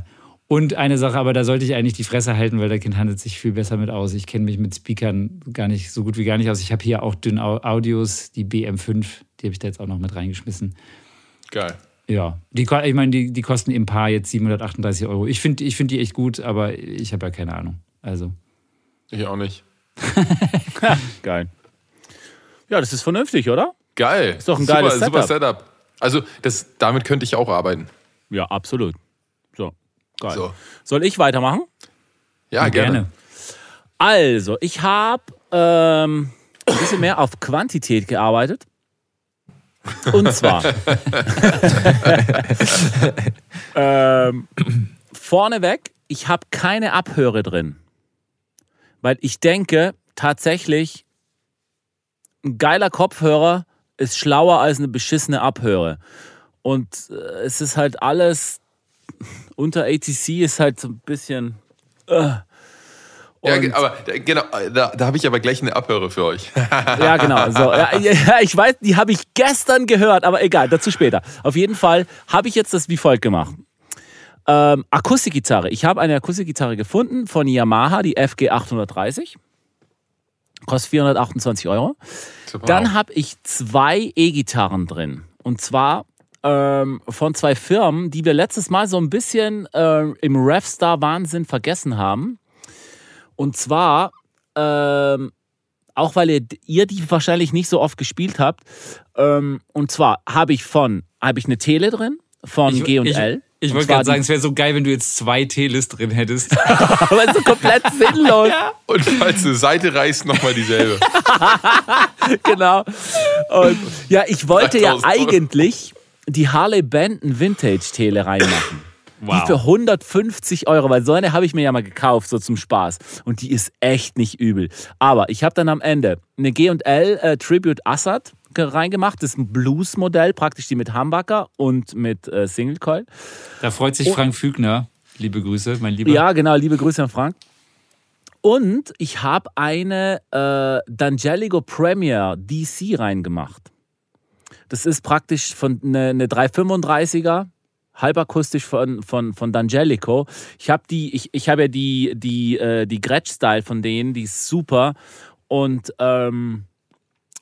und eine Sache, aber da sollte ich eigentlich die Fresse halten, weil der Kind handelt sich viel besser mit aus. Ich kenne mich mit Speakern gar nicht so gut wie gar nicht aus. Ich habe hier auch dünn Audios, die BM5, die habe ich da jetzt auch noch mit reingeschmissen. Geil. Ja, die, ich meine, die, die kosten im Paar jetzt 738 Euro. Ich finde ich find die echt gut, aber ich habe ja keine Ahnung. Also. Ich auch nicht. Geil. Ja, das ist vernünftig, oder? Geil. Ist doch ein geiles super, Setup. Super Setup. Also, das, damit könnte ich auch arbeiten. Ja, absolut. Geil. So. Soll ich weitermachen? Ja, gerne. gerne. Also, ich habe ähm, ein bisschen mehr auf Quantität gearbeitet. Und zwar ähm, vorneweg, ich habe keine Abhöre drin. Weil ich denke, tatsächlich, ein geiler Kopfhörer ist schlauer als eine beschissene Abhöre. Und äh, es ist halt alles unter ATC ist halt so ein bisschen. Äh. ja, aber genau, da, da habe ich aber gleich eine Abhöre für euch. ja, genau. So. Ja, ich weiß, die habe ich gestern gehört, aber egal, dazu später. Auf jeden Fall habe ich jetzt das wie folgt gemacht. Ähm, Akustikgitarre. Ich habe eine Akustikgitarre gefunden von Yamaha, die FG 830. Kostet 428 Euro. Super. Dann habe ich zwei E-Gitarren drin. Und zwar ähm, von zwei Firmen, die wir letztes Mal so ein bisschen äh, im Revstar-Wahnsinn vergessen haben. Und zwar, ähm, auch weil ihr, ihr, die wahrscheinlich nicht so oft gespielt habt. Ähm, und zwar habe ich von, habe ich eine Tele drin von G und L. Ich wollte gerade sagen, es wäre so geil, wenn du jetzt zwei Teles drin hättest. Aber ist so komplett sinnlos. Ja. Und falls du Seite reißt, nochmal dieselbe. genau. Und ja, ich wollte ja eigentlich die Harley Benton Vintage Tele reinmachen. Wow. Die für 150 Euro, weil so eine habe ich mir ja mal gekauft, so zum Spaß. Und die ist echt nicht übel. Aber ich habe dann am Ende eine G&L äh, Tribute Assad reingemacht. Das ist ein Blues-Modell, praktisch die mit Humbucker und mit äh, Single Coil. Da freut sich Frank Fügner. Liebe Grüße, mein Lieber. Ja, genau, liebe Grüße an Frank. Und ich habe eine äh, D'Angelico Premier DC reingemacht. Das ist praktisch von eine, eine 335er, halbakustisch von, von, von D'Angelico. Ich habe die, ich, ich habe ja die, die, äh, die Gretsch-Style von denen, die ist super. Und, ähm,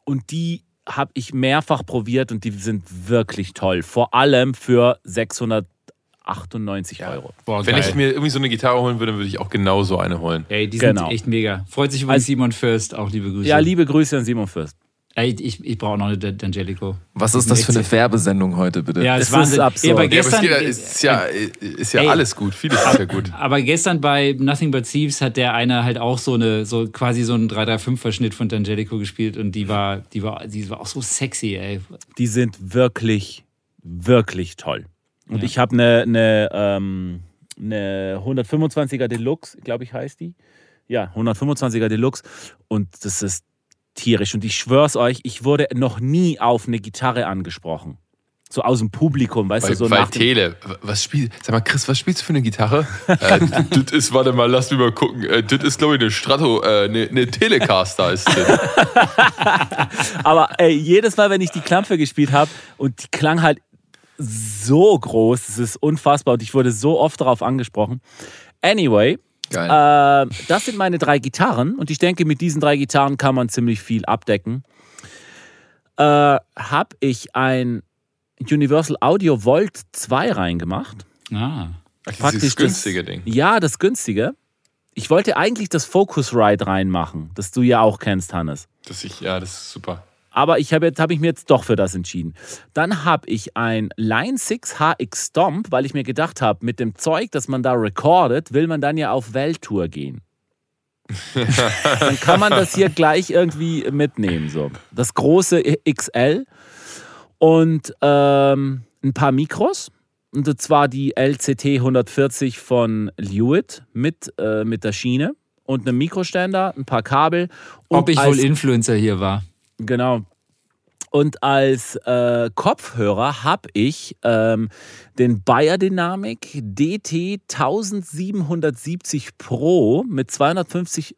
und die habe ich mehrfach probiert und die sind wirklich toll. Vor allem für 698 Euro. Boah, Wenn ich mir irgendwie so eine Gitarre holen würde, würde ich auch genau so eine holen. Ey, die sind genau. echt mega. Freut sich übrigens also, Simon Fürst, auch liebe Grüße. Ja, liebe Grüße an Simon Fürst. Ich, ich brauche noch eine D'Angelico. Was ist das für eine Werbesendung heute, bitte? Ja, es ist absurd. aber gestern, ja, ist ja, ist ja ey, alles gut, vieles ist ja gut. Aber gestern bei Nothing But Thieves hat der eine halt auch so eine, so quasi so einen 335-Verschnitt von D'Angelico gespielt und die war, die war, die war auch so sexy, ey. Die sind wirklich, wirklich toll. Und ja. ich habe eine, eine, ähm, eine 125er Deluxe, glaube ich, heißt die. Ja, 125er Deluxe. Und das ist tierisch. Und ich schwör's euch, ich wurde noch nie auf eine Gitarre angesprochen. So aus dem Publikum, weißt weil, du, so weil nach Tele, was spielst Sag mal, Chris, was spielst du für eine Gitarre? äh, das ist, warte mal, lass mich mal gucken. Äh, das ist, glaube ich, eine Strato, äh, eine, eine Telecaster ist das. Aber ey, jedes Mal, wenn ich die Klampfe gespielt habe und die klang halt so groß, das ist unfassbar und ich wurde so oft darauf angesprochen. Anyway, Geil. Äh, das sind meine drei Gitarren und ich denke, mit diesen drei Gitarren kann man ziemlich viel abdecken. Äh, habe ich ein Universal Audio Volt 2 reingemacht. Ah. Ach, das günstige das, Ding. Ja, das günstige. Ich wollte eigentlich das Focusrite reinmachen, das du ja auch kennst, Hannes. Das ich, ja, das ist super. Aber ich habe jetzt habe ich mir jetzt doch für das entschieden. Dann habe ich ein Line 6 HX Stomp, weil ich mir gedacht habe, mit dem Zeug, das man da recordet, will man dann ja auf Welttour gehen. dann kann man das hier gleich irgendwie mitnehmen. So. Das große XL und ähm, ein paar Mikros. Und zwar die LCT 140 von Lewitt mit, äh, mit der Schiene und einem Mikroständer, ein paar Kabel. Ob ich wohl Influencer hier war. Genau. Und als äh, Kopfhörer habe ich ähm, den Bayer Dynamic DT 1770 Pro mit 250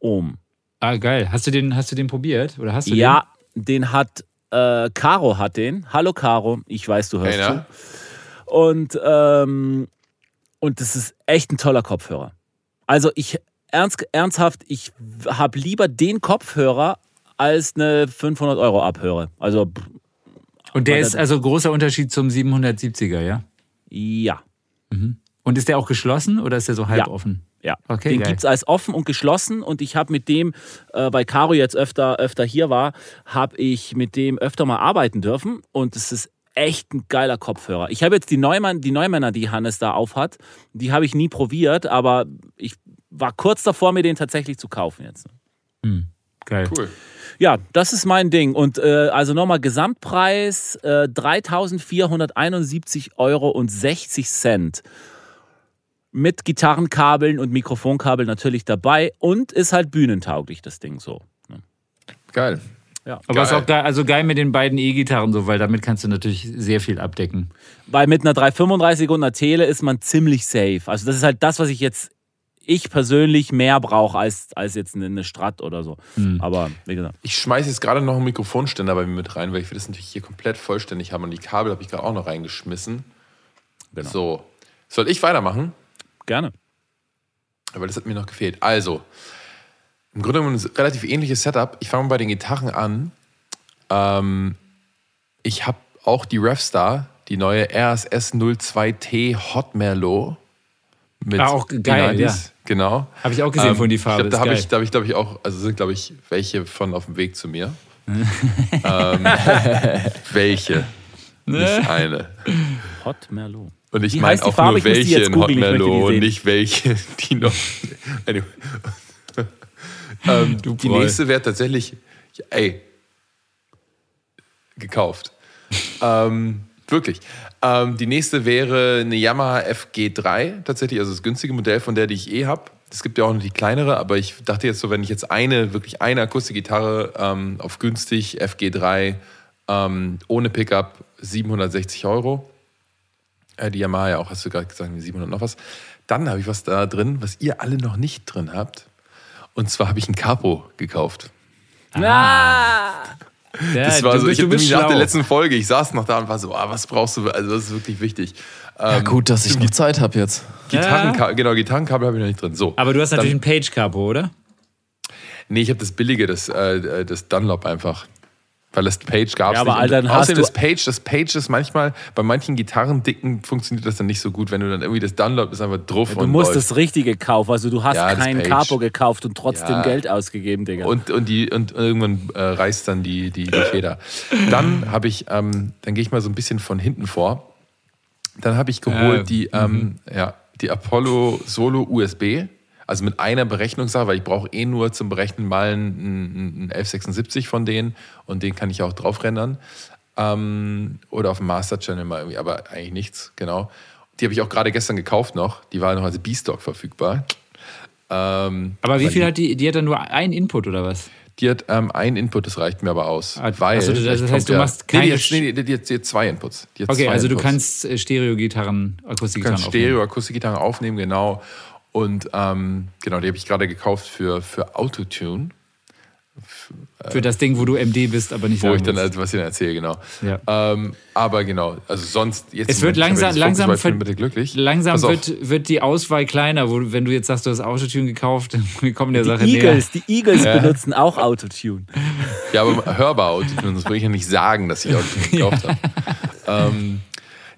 Ohm. Ah, geil. Hast du den, hast du den probiert? Oder hast du ja, den, den hat äh, Caro hat den. Hallo Caro, ich weiß, du hörst hey, zu. Und, ähm, und das ist echt ein toller Kopfhörer. Also ich ernst, ernsthaft, ich habe lieber den Kopfhörer als eine 500 Euro abhöre. Also und der ist also großer Unterschied zum 770er, ja? Ja. Mhm. Und ist der auch geschlossen oder ist der so halb ja. offen? Ja, okay, den gibt es als offen und geschlossen und ich habe mit dem, äh, weil Caro jetzt öfter, öfter hier war, habe ich mit dem öfter mal arbeiten dürfen und es ist echt ein geiler Kopfhörer. Ich habe jetzt die, Neumann, die Neumänner, die Hannes da aufhat, die habe ich nie probiert, aber ich war kurz davor, mir den tatsächlich zu kaufen jetzt. Hm, geil. Cool. Ja, das ist mein Ding. Und äh, also nochmal Gesamtpreis äh, 3.471 Euro und 60 Cent. Mit Gitarrenkabeln und Mikrofonkabel natürlich dabei und ist halt bühnentauglich, das Ding so. Ne? Geil. Ja. Aber es ist auch geil, also geil mit den beiden E-Gitarren so, weil damit kannst du natürlich sehr viel abdecken. Weil mit einer 335 und einer Tele ist man ziemlich safe. Also das ist halt das, was ich jetzt ich persönlich mehr brauche als, als jetzt eine Strat oder so. Mhm. Aber wie gesagt. Ich schmeiße jetzt gerade noch einen Mikrofonständer bei mir mit rein, weil ich will das natürlich hier komplett vollständig haben. Und die Kabel habe ich gerade auch noch reingeschmissen. Genau. So. Soll ich weitermachen? Gerne. Aber das hat mir noch gefehlt. Also, im Grunde genommen ein relativ ähnliches Setup. Ich fange mal bei den Gitarren an. Ähm, ich habe auch die Revstar, die neue RSS 02T Hot Merlot. Mit ah, auch geil, ja. Genau. Habe ich auch gesehen ähm, von die Farbe. Ich glaub, da habe ich, hab ich glaube ich, auch, also sind, glaube ich, welche von auf dem Weg zu mir. ähm, welche? Nicht eine. Hot Merlot. Und ich meine auch Farbe? nur welche in Hot Merlot und nicht welche, die noch. Anyway. ähm, die nächste wäre tatsächlich, ey, gekauft. ähm, wirklich. Ähm, die nächste wäre eine Yamaha FG3 tatsächlich, also das günstige Modell von der, die ich eh habe. Es gibt ja auch noch die kleinere, aber ich dachte jetzt so, wenn ich jetzt eine, wirklich eine Akustikgitarre ähm, auf günstig FG3 ähm, ohne Pickup 760 Euro. Äh, die Yamaha ja auch, hast du gerade gesagt, 700 noch was. Dann habe ich was da drin, was ihr alle noch nicht drin habt. Und zwar habe ich ein Capo gekauft. Ah. Ja, Das war du so, ich du hab bist nämlich nach der letzten Folge, ich saß noch da und war so, ah, was brauchst du? Also das ist wirklich wichtig. Ja, Ähm, gut, dass ich noch Zeit habe jetzt. Gitarrenkabel, genau, Gitarrenkabel habe ich noch nicht drin. So. Aber du hast Dann- natürlich ein Page-Capo, oder? Nee, ich habe das billige, das, äh, das Dunlop einfach. Weil das Page gab es Ja, aber nicht. Alter, Außerdem du- das Page, das Page ist manchmal, bei manchen Gitarrendicken funktioniert das dann nicht so gut, wenn du dann irgendwie das Dunlop ist einfach drauf Du und musst läuft. das Richtige kaufen. Also du hast Ja, keinen. Capo gekauft und trotzdem Ja. Geld ausgegeben, Digga. Und, und, die, und irgendwann äh, reißt dann die, die, die Feder. Dann habe ich, ähm, dann gehe ich mal so ein bisschen von hinten vor. Dann habe ich geholt Äh, die, ähm, ja, die Apollo Solo USB. Also mit einer Berechnungssache, weil ich brauche eh nur zum Berechnen mal einen, einen 1176 von denen und den kann ich auch drauf rendern. Ähm, oder auf dem Master Channel mal irgendwie, aber eigentlich nichts, genau. Die habe ich auch gerade gestern gekauft noch. Die war noch als B-Stock verfügbar. Ähm, Aber wie viel die- hat die? Die hat dann nur einen Input oder was? die hat ähm, ein Input, das reicht mir aber aus. Ah, weil also das- heißt, du ja- machst Nee, die, keine hat, nee, die, hat, die hat zwei Inputs. Hat Okay, zwei also du Inputs. kannst äh, Stereo-Gitarren, Du Akustikgitarren kannst aufnehmen. Stereo, Akustikgitarre aufnehmen, genau. Und ähm, genau, die habe ich gerade gekauft für, für Autotune, Für das Ding, wo du MD bist, aber nicht wo sagen ich dann, willst. also, was ich dann erzähle, genau. Ja. Ähm, aber genau, also sonst jetzt. Es wird Moment, langsam, langsam, bin bitte glücklich. langsam wird, wird die Auswahl kleiner, wo, wenn du jetzt sagst, du hast Autotune gekauft, wir kommen der die Sache Eagles, die Eagles benutzen auch Autotune. Ja, aber hörbar Autotune, sonst würde ich ja nicht sagen, dass ich Autotune gekauft habe. Ähm,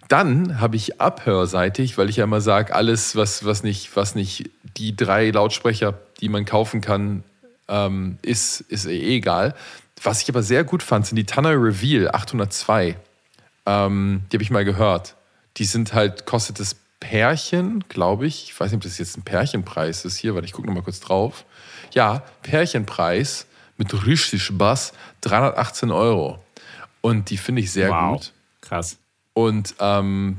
dann habe ich abhörseitig, weil ich ja immer sage, alles, was, was, nicht, was nicht die drei Lautsprecher, die man kaufen kann, ähm, ist, ist eh egal. Was ich aber sehr gut fand, sind die Tanner Reveal 802. Ähm, die habe ich mal gehört. Die sind halt, kostet das Pärchen, glaube ich. Ich weiß nicht, ob das jetzt ein Pärchenpreis ist hier, weil ich gucke noch mal kurz drauf. Ja, Pärchenpreis mit richtig Bass, 318 Euro. Und die finde ich sehr Wow. gut. Krass. Und ähm,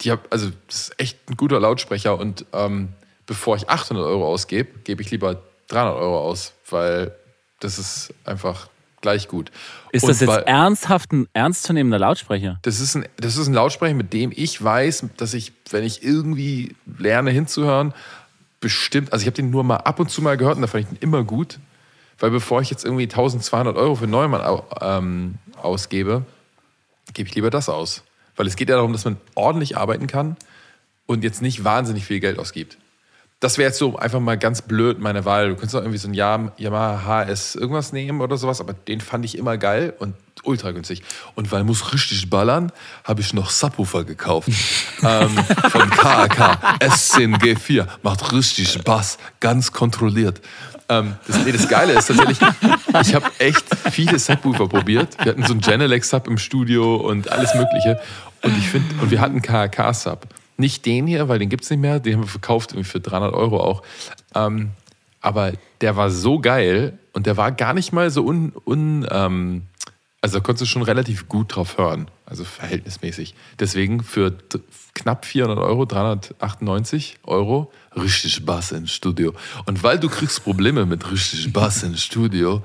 die hab, also das ist echt ein guter Lautsprecher. Und ähm, bevor ich 800 Euro ausgebe, gebe ich lieber 300 Euro aus, weil das ist einfach gleich gut. Ist Und das jetzt weil- ernsthaft ein ernstzunehmender Lautsprecher? das ist, ein, das ist ein Lautsprecher, mit dem ich weiß, dass ich, wenn ich irgendwie lerne hinzuhören, bestimmt, also ich habe den nur mal ab und zu mal gehört und da fand ich den immer gut. Weil bevor ich jetzt irgendwie 1200 Euro für Neumann ähm, ausgebe, gebe ich lieber das aus. Weil es geht ja darum, dass man ordentlich arbeiten kann und jetzt nicht wahnsinnig viel Geld ausgibt. Das wäre jetzt so einfach mal ganz blöd meine Wahl. Du könntest auch irgendwie so ein Yam- Yamaha HS irgendwas nehmen oder sowas, aber den fand ich immer geil und ultra günstig. Und weil muss richtig ballern, habe ich noch Subwoofer gekauft. ähm, von KAK S10 G4. Macht richtig Bass, ganz kontrolliert. Ähm, das, nee, das Geile ist tatsächlich, ich habe echt viele Subwoofer probiert. Wir hatten so einen Genelec Sub im Studio und alles Mögliche. Und ich finde, und wir hatten KAK Sub. Nicht den hier, weil den gibt es nicht mehr. Den haben wir verkauft irgendwie für 300 Euro auch. Ähm, aber der war so geil und der war gar nicht mal so un. un ähm, also da konntest du schon relativ gut drauf hören. Also verhältnismäßig. Deswegen für knapp 400 Euro, 398 Euro, richtig Bass ins Studio. Und weil du kriegst Probleme mit richtig Bass ins Studio,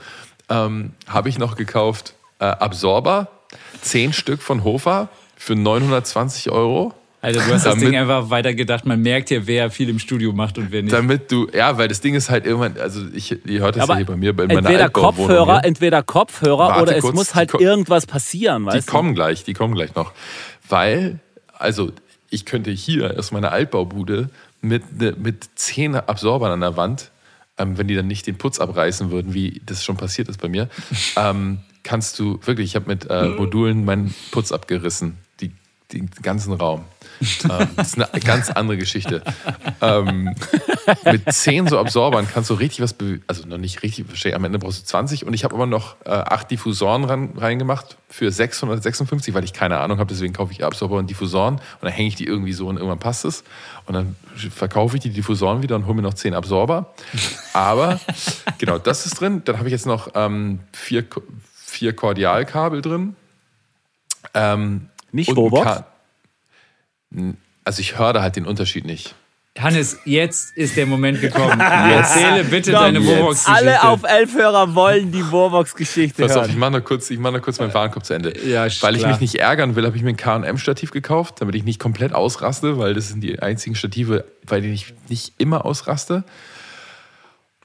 ähm, habe ich noch gekauft äh, Absorber, 10 Stück von Hofer für 920 Euro. Alter, du hast das Damit- Ding einfach weitergedacht. Man merkt ja, wer viel im Studio macht und wer nicht. Damit du, ja, weil das Ding ist halt irgendwann, also ich, ihr hört das ja hier bei mir, bei meiner entweder Kopfhörer, hier. entweder Kopfhörer Warte oder es kurz, muss die halt irgendwas passieren, Die weißt du? kommen gleich, die kommen gleich noch. Weil, also ich könnte hier aus meiner Altbaubude mit, ne, mit zehn Absorbern an der Wand, ähm, wenn die dann nicht den Putz abreißen würden, wie das schon passiert ist bei mir, ähm, kannst du wirklich, ich habe mit äh, Modulen meinen Putz abgerissen, die, den ganzen Raum. ähm, das ist eine ganz andere Geschichte. Ähm, mit zehn so Absorbern kannst du richtig was, be also noch nicht richtig, am Ende brauchst du 20 und ich habe aber noch äh, acht Diffusoren ran, reingemacht für 656, weil ich keine Ahnung habe, deswegen kaufe ich Absorber und Diffusoren und dann hänge ich die irgendwie so und irgendwann passt es und dann verkaufe ich die Diffusoren wieder und hole mir noch zehn Absorber. Aber genau, das ist drin. Dann habe ich jetzt noch ähm, vier, vier Kordialkabel drin. Ähm, Nicht und Also ich höre da halt den Unterschied nicht. Hannes, jetzt ist der Moment gekommen. Erzähle bitte Komm, deine jetzt. Wobox-Geschichte. Alle auf Elf-Hörer wollen die Warbox-Geschichte Pass auf, ich hören. mache noch kurz, ich mach noch kurz meinen Warenkorb zu Ende. Ja, weil ich mich nicht ärgern will, habe ich mir ein K&M-Stativ gekauft, damit ich nicht komplett ausraste, weil das sind die einzigen Stative, bei denen ich nicht immer ausraste.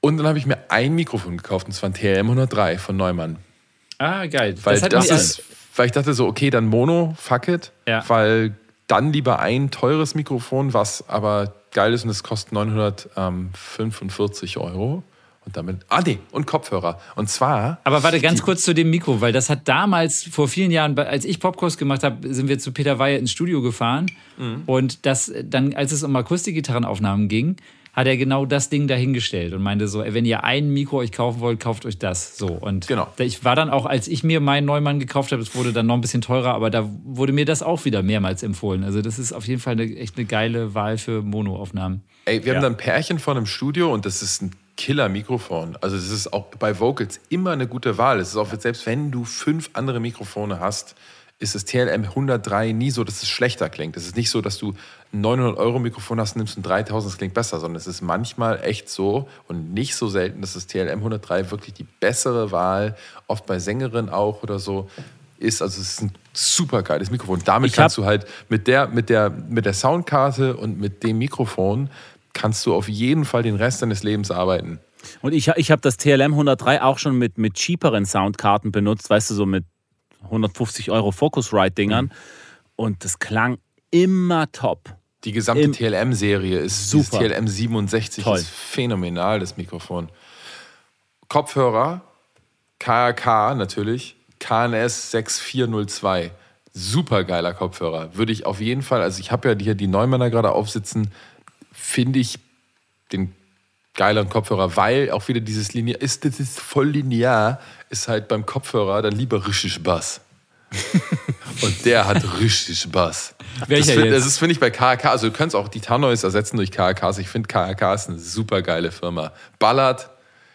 Und dann habe ich mir ein Mikrofon gekauft, und zwar ein TLM 103 von Neumann. Ah, geil. Weil, das das ist, weil ich dachte so, okay, dann Mono, fuck it. Ja. Weil dann lieber ein teures Mikrofon, was aber geil ist und es kostet 945 Euro. Und damit, ah nee, und Kopfhörer. Und zwar, Aber warte, ganz kurz zu dem Mikro, weil das hat damals, vor vielen Jahren, als ich Popkurs gemacht habe, sind wir zu Peter Weihe ins Studio gefahren. Mhm. Und das dann, als es um Akustikgitarrenaufnahmen ging, hat er genau das Ding dahingestellt und meinte so, ey, wenn ihr ein Mikro euch kaufen wollt, kauft euch das. So. Und Genau. ich war dann auch, als ich mir meinen Neumann gekauft habe, es wurde dann noch ein bisschen teurer, aber da wurde mir das auch wieder mehrmals empfohlen. Also das ist auf jeden Fall eine, echt eine geile Wahl für Monoaufnahmen. ey, wir haben da ein Pärchen von einem Studio und das ist ein Killer-Mikrofon. Also das ist auch bei Vocals immer eine gute Wahl. Es ist auch, selbst wenn du fünf andere Mikrofone hast, ist das TLM 103 nie so, dass es schlechter klingt. Es ist nicht so, dass du ein 900-Euro-Mikrofon hast, nimmst ein 3000, es klingt besser, sondern es ist manchmal echt so und nicht so selten, dass das TLM 103 wirklich die bessere Wahl, oft bei Sängerinnen auch oder so, ist. Also es ist ein super geiles Mikrofon. Damit Ich kannst du halt mit der, mit, der, mit der Soundkarte und mit dem Mikrofon kannst du auf jeden Fall den Rest deines Lebens arbeiten. Und ich, ich habe das TLM 103 auch schon mit, mit cheaperen Soundkarten benutzt, weißt du, so mit 150 Euro Focusrite-Dingern. Mhm. Und das klang immer top. Die gesamte TLM-Serie ist Super. TLM 67 Toll. ist phänomenal, das Mikrofon. Kopfhörer, KRK natürlich, KNS 6402. Super geiler Kopfhörer. Würde ich auf jeden Fall, also ich habe ja hier die Neumänner gerade aufsitzen, finde ich den geileren Kopfhörer, weil auch wieder dieses Linear ist, das ist voll linear, ist halt beim Kopfhörer dann lieber richtig Bass. Und der hat richtig Bass. Welcher das find- jetzt? Das ist, finde ich, bei KRK. Also, du kannst auch die Tarnois ersetzen durch KRKs. Ich finde, KRK ist eine super geile Firma. Ballard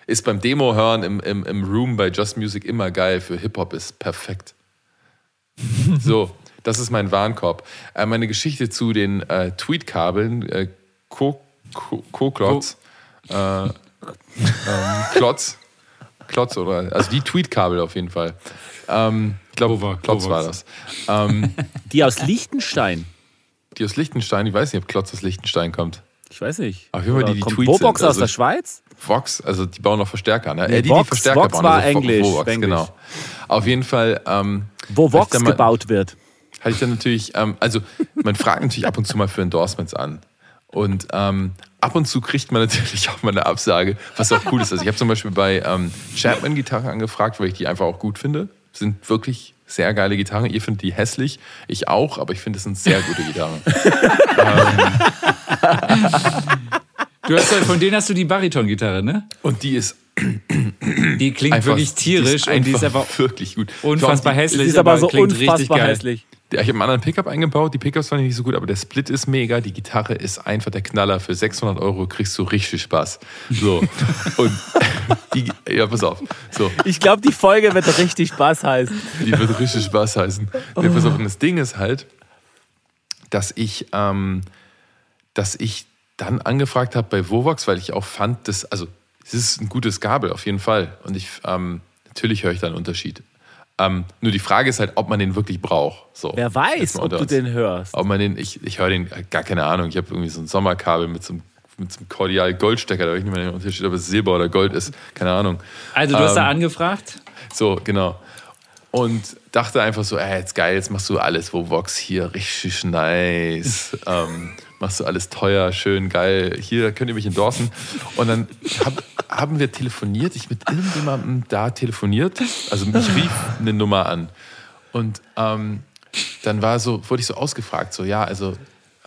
ist beim Demo-Hören im, im, im Room bei Just Music immer geil. Für Hip-Hop ist perfekt. so, das ist mein Warenkorb. Äh, meine Geschichte zu den äh, Tweet-Kabeln, äh, Co- Co-. Äh, ähm, Klotz. Klotz, oder? Also die Tweet-Kabel auf jeden Fall. Ähm, ich glaube, Klotz war das. Ähm, Die aus Liechtenstein. die aus Liechtenstein, ich weiß nicht, ob Klotz aus Liechtenstein kommt. Ich weiß nicht. Auf jeden Fall die, die kommt Tweets Bobox sind, aus also- der Schweiz? Vox, also die bauen noch Verstärker, ne? Nee, äh, die, Vox- die Verstärker Vox bauen. war also Englisch, Vovox, Englisch. genau. Auf jeden Fall ähm, Wo Vox dann mal- gebaut wird. hatte ich dann natürlich, ähm, also man fragt natürlich ab und zu mal für Endorsements an. Und ähm, ab und zu kriegt man natürlich auch mal eine Absage, was auch cool ist. Also ich habe zum Beispiel bei ähm, Chapman-Gitarren angefragt, weil ich die einfach auch gut finde. Sind wirklich sehr geile Gitarren. Ihr findet die hässlich, ich auch, aber ich finde, es sind sehr gute Gitarren. Du hast ja, von denen hast du die Bariton-Gitarre, ne? Und die ist Die klingt einfach, wirklich tierisch die und die ist einfach einfach wirklich gut. unfassbar Die- hässlich. Die ist aber so klingt richtig unfassbar geil. hässlich. Ja, ich habe einen anderen Pickup eingebaut. Die Pickups fand ich nicht so gut, aber der Split ist mega. Die Gitarre ist einfach der Knaller. Für 600 Euro kriegst du richtig Spaß. So. Und die, ja, pass auf. So, Ich glaube, die Folge wird richtig Spaß heißen. die wird richtig Spaß heißen. Nee, pass auf. Und das Ding ist halt, dass ich, ähm, dass ich dann angefragt habe bei Vovox, weil ich auch fand, dass, also, es ist ein gutes Gabel auf jeden Fall. Und ich, ähm, natürlich höre ich da einen Unterschied. Ähm, nur die Frage ist halt, ob man den wirklich braucht. So, Wer weiß, ob du uns. den hörst. Ob man den, ich, ich höre den, äh, gar keine Ahnung. Ich habe irgendwie so ein Sommerkabel mit so einem, mit so einem Cordial Goldstecker, da weiß ich nicht mehr den Unterschied, ob es Silber oder Gold ist. Keine Ahnung. Also du hast da Ähm, angefragt? So, genau. Und dachte einfach so, ey, jetzt geil, jetzt machst du alles, wo Vox hier richtig nice. ähm, machst du alles teuer, schön, geil. Hier könnt ihr mich endorsen. Und dann hab, haben wir telefoniert, ich mit irgendjemandem da telefoniert. Also mich rief eine Nummer an. Und ähm, dann war so, wurde ich so ausgefragt, so, ja, also,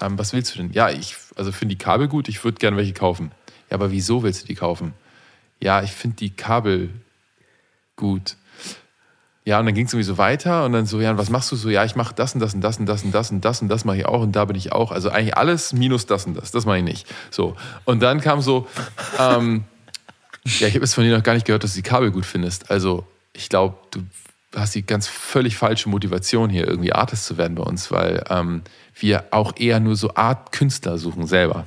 ähm, was willst du denn? Ja, ich, also finde die Kabel gut, ich würde gerne welche kaufen. Ja, aber wieso willst du die kaufen? Ja, ich finde die Kabel gut. Ja, und dann ging es irgendwie so weiter und dann so, ja, was machst du so? Ja, ich mache das und das und das und das und das und das und das mache ich auch und da bin ich auch. Also eigentlich alles minus das und das. Das mache ich nicht. So. Und dann kam so, ähm, ja, ich habe jetzt von dir noch gar nicht gehört, dass du die Kabel gut findest. Also ich glaube, du hast die ganz völlig falsche Motivation hier irgendwie Artist zu werden bei uns, weil ähm, wir auch eher nur so Art Künstler suchen selber.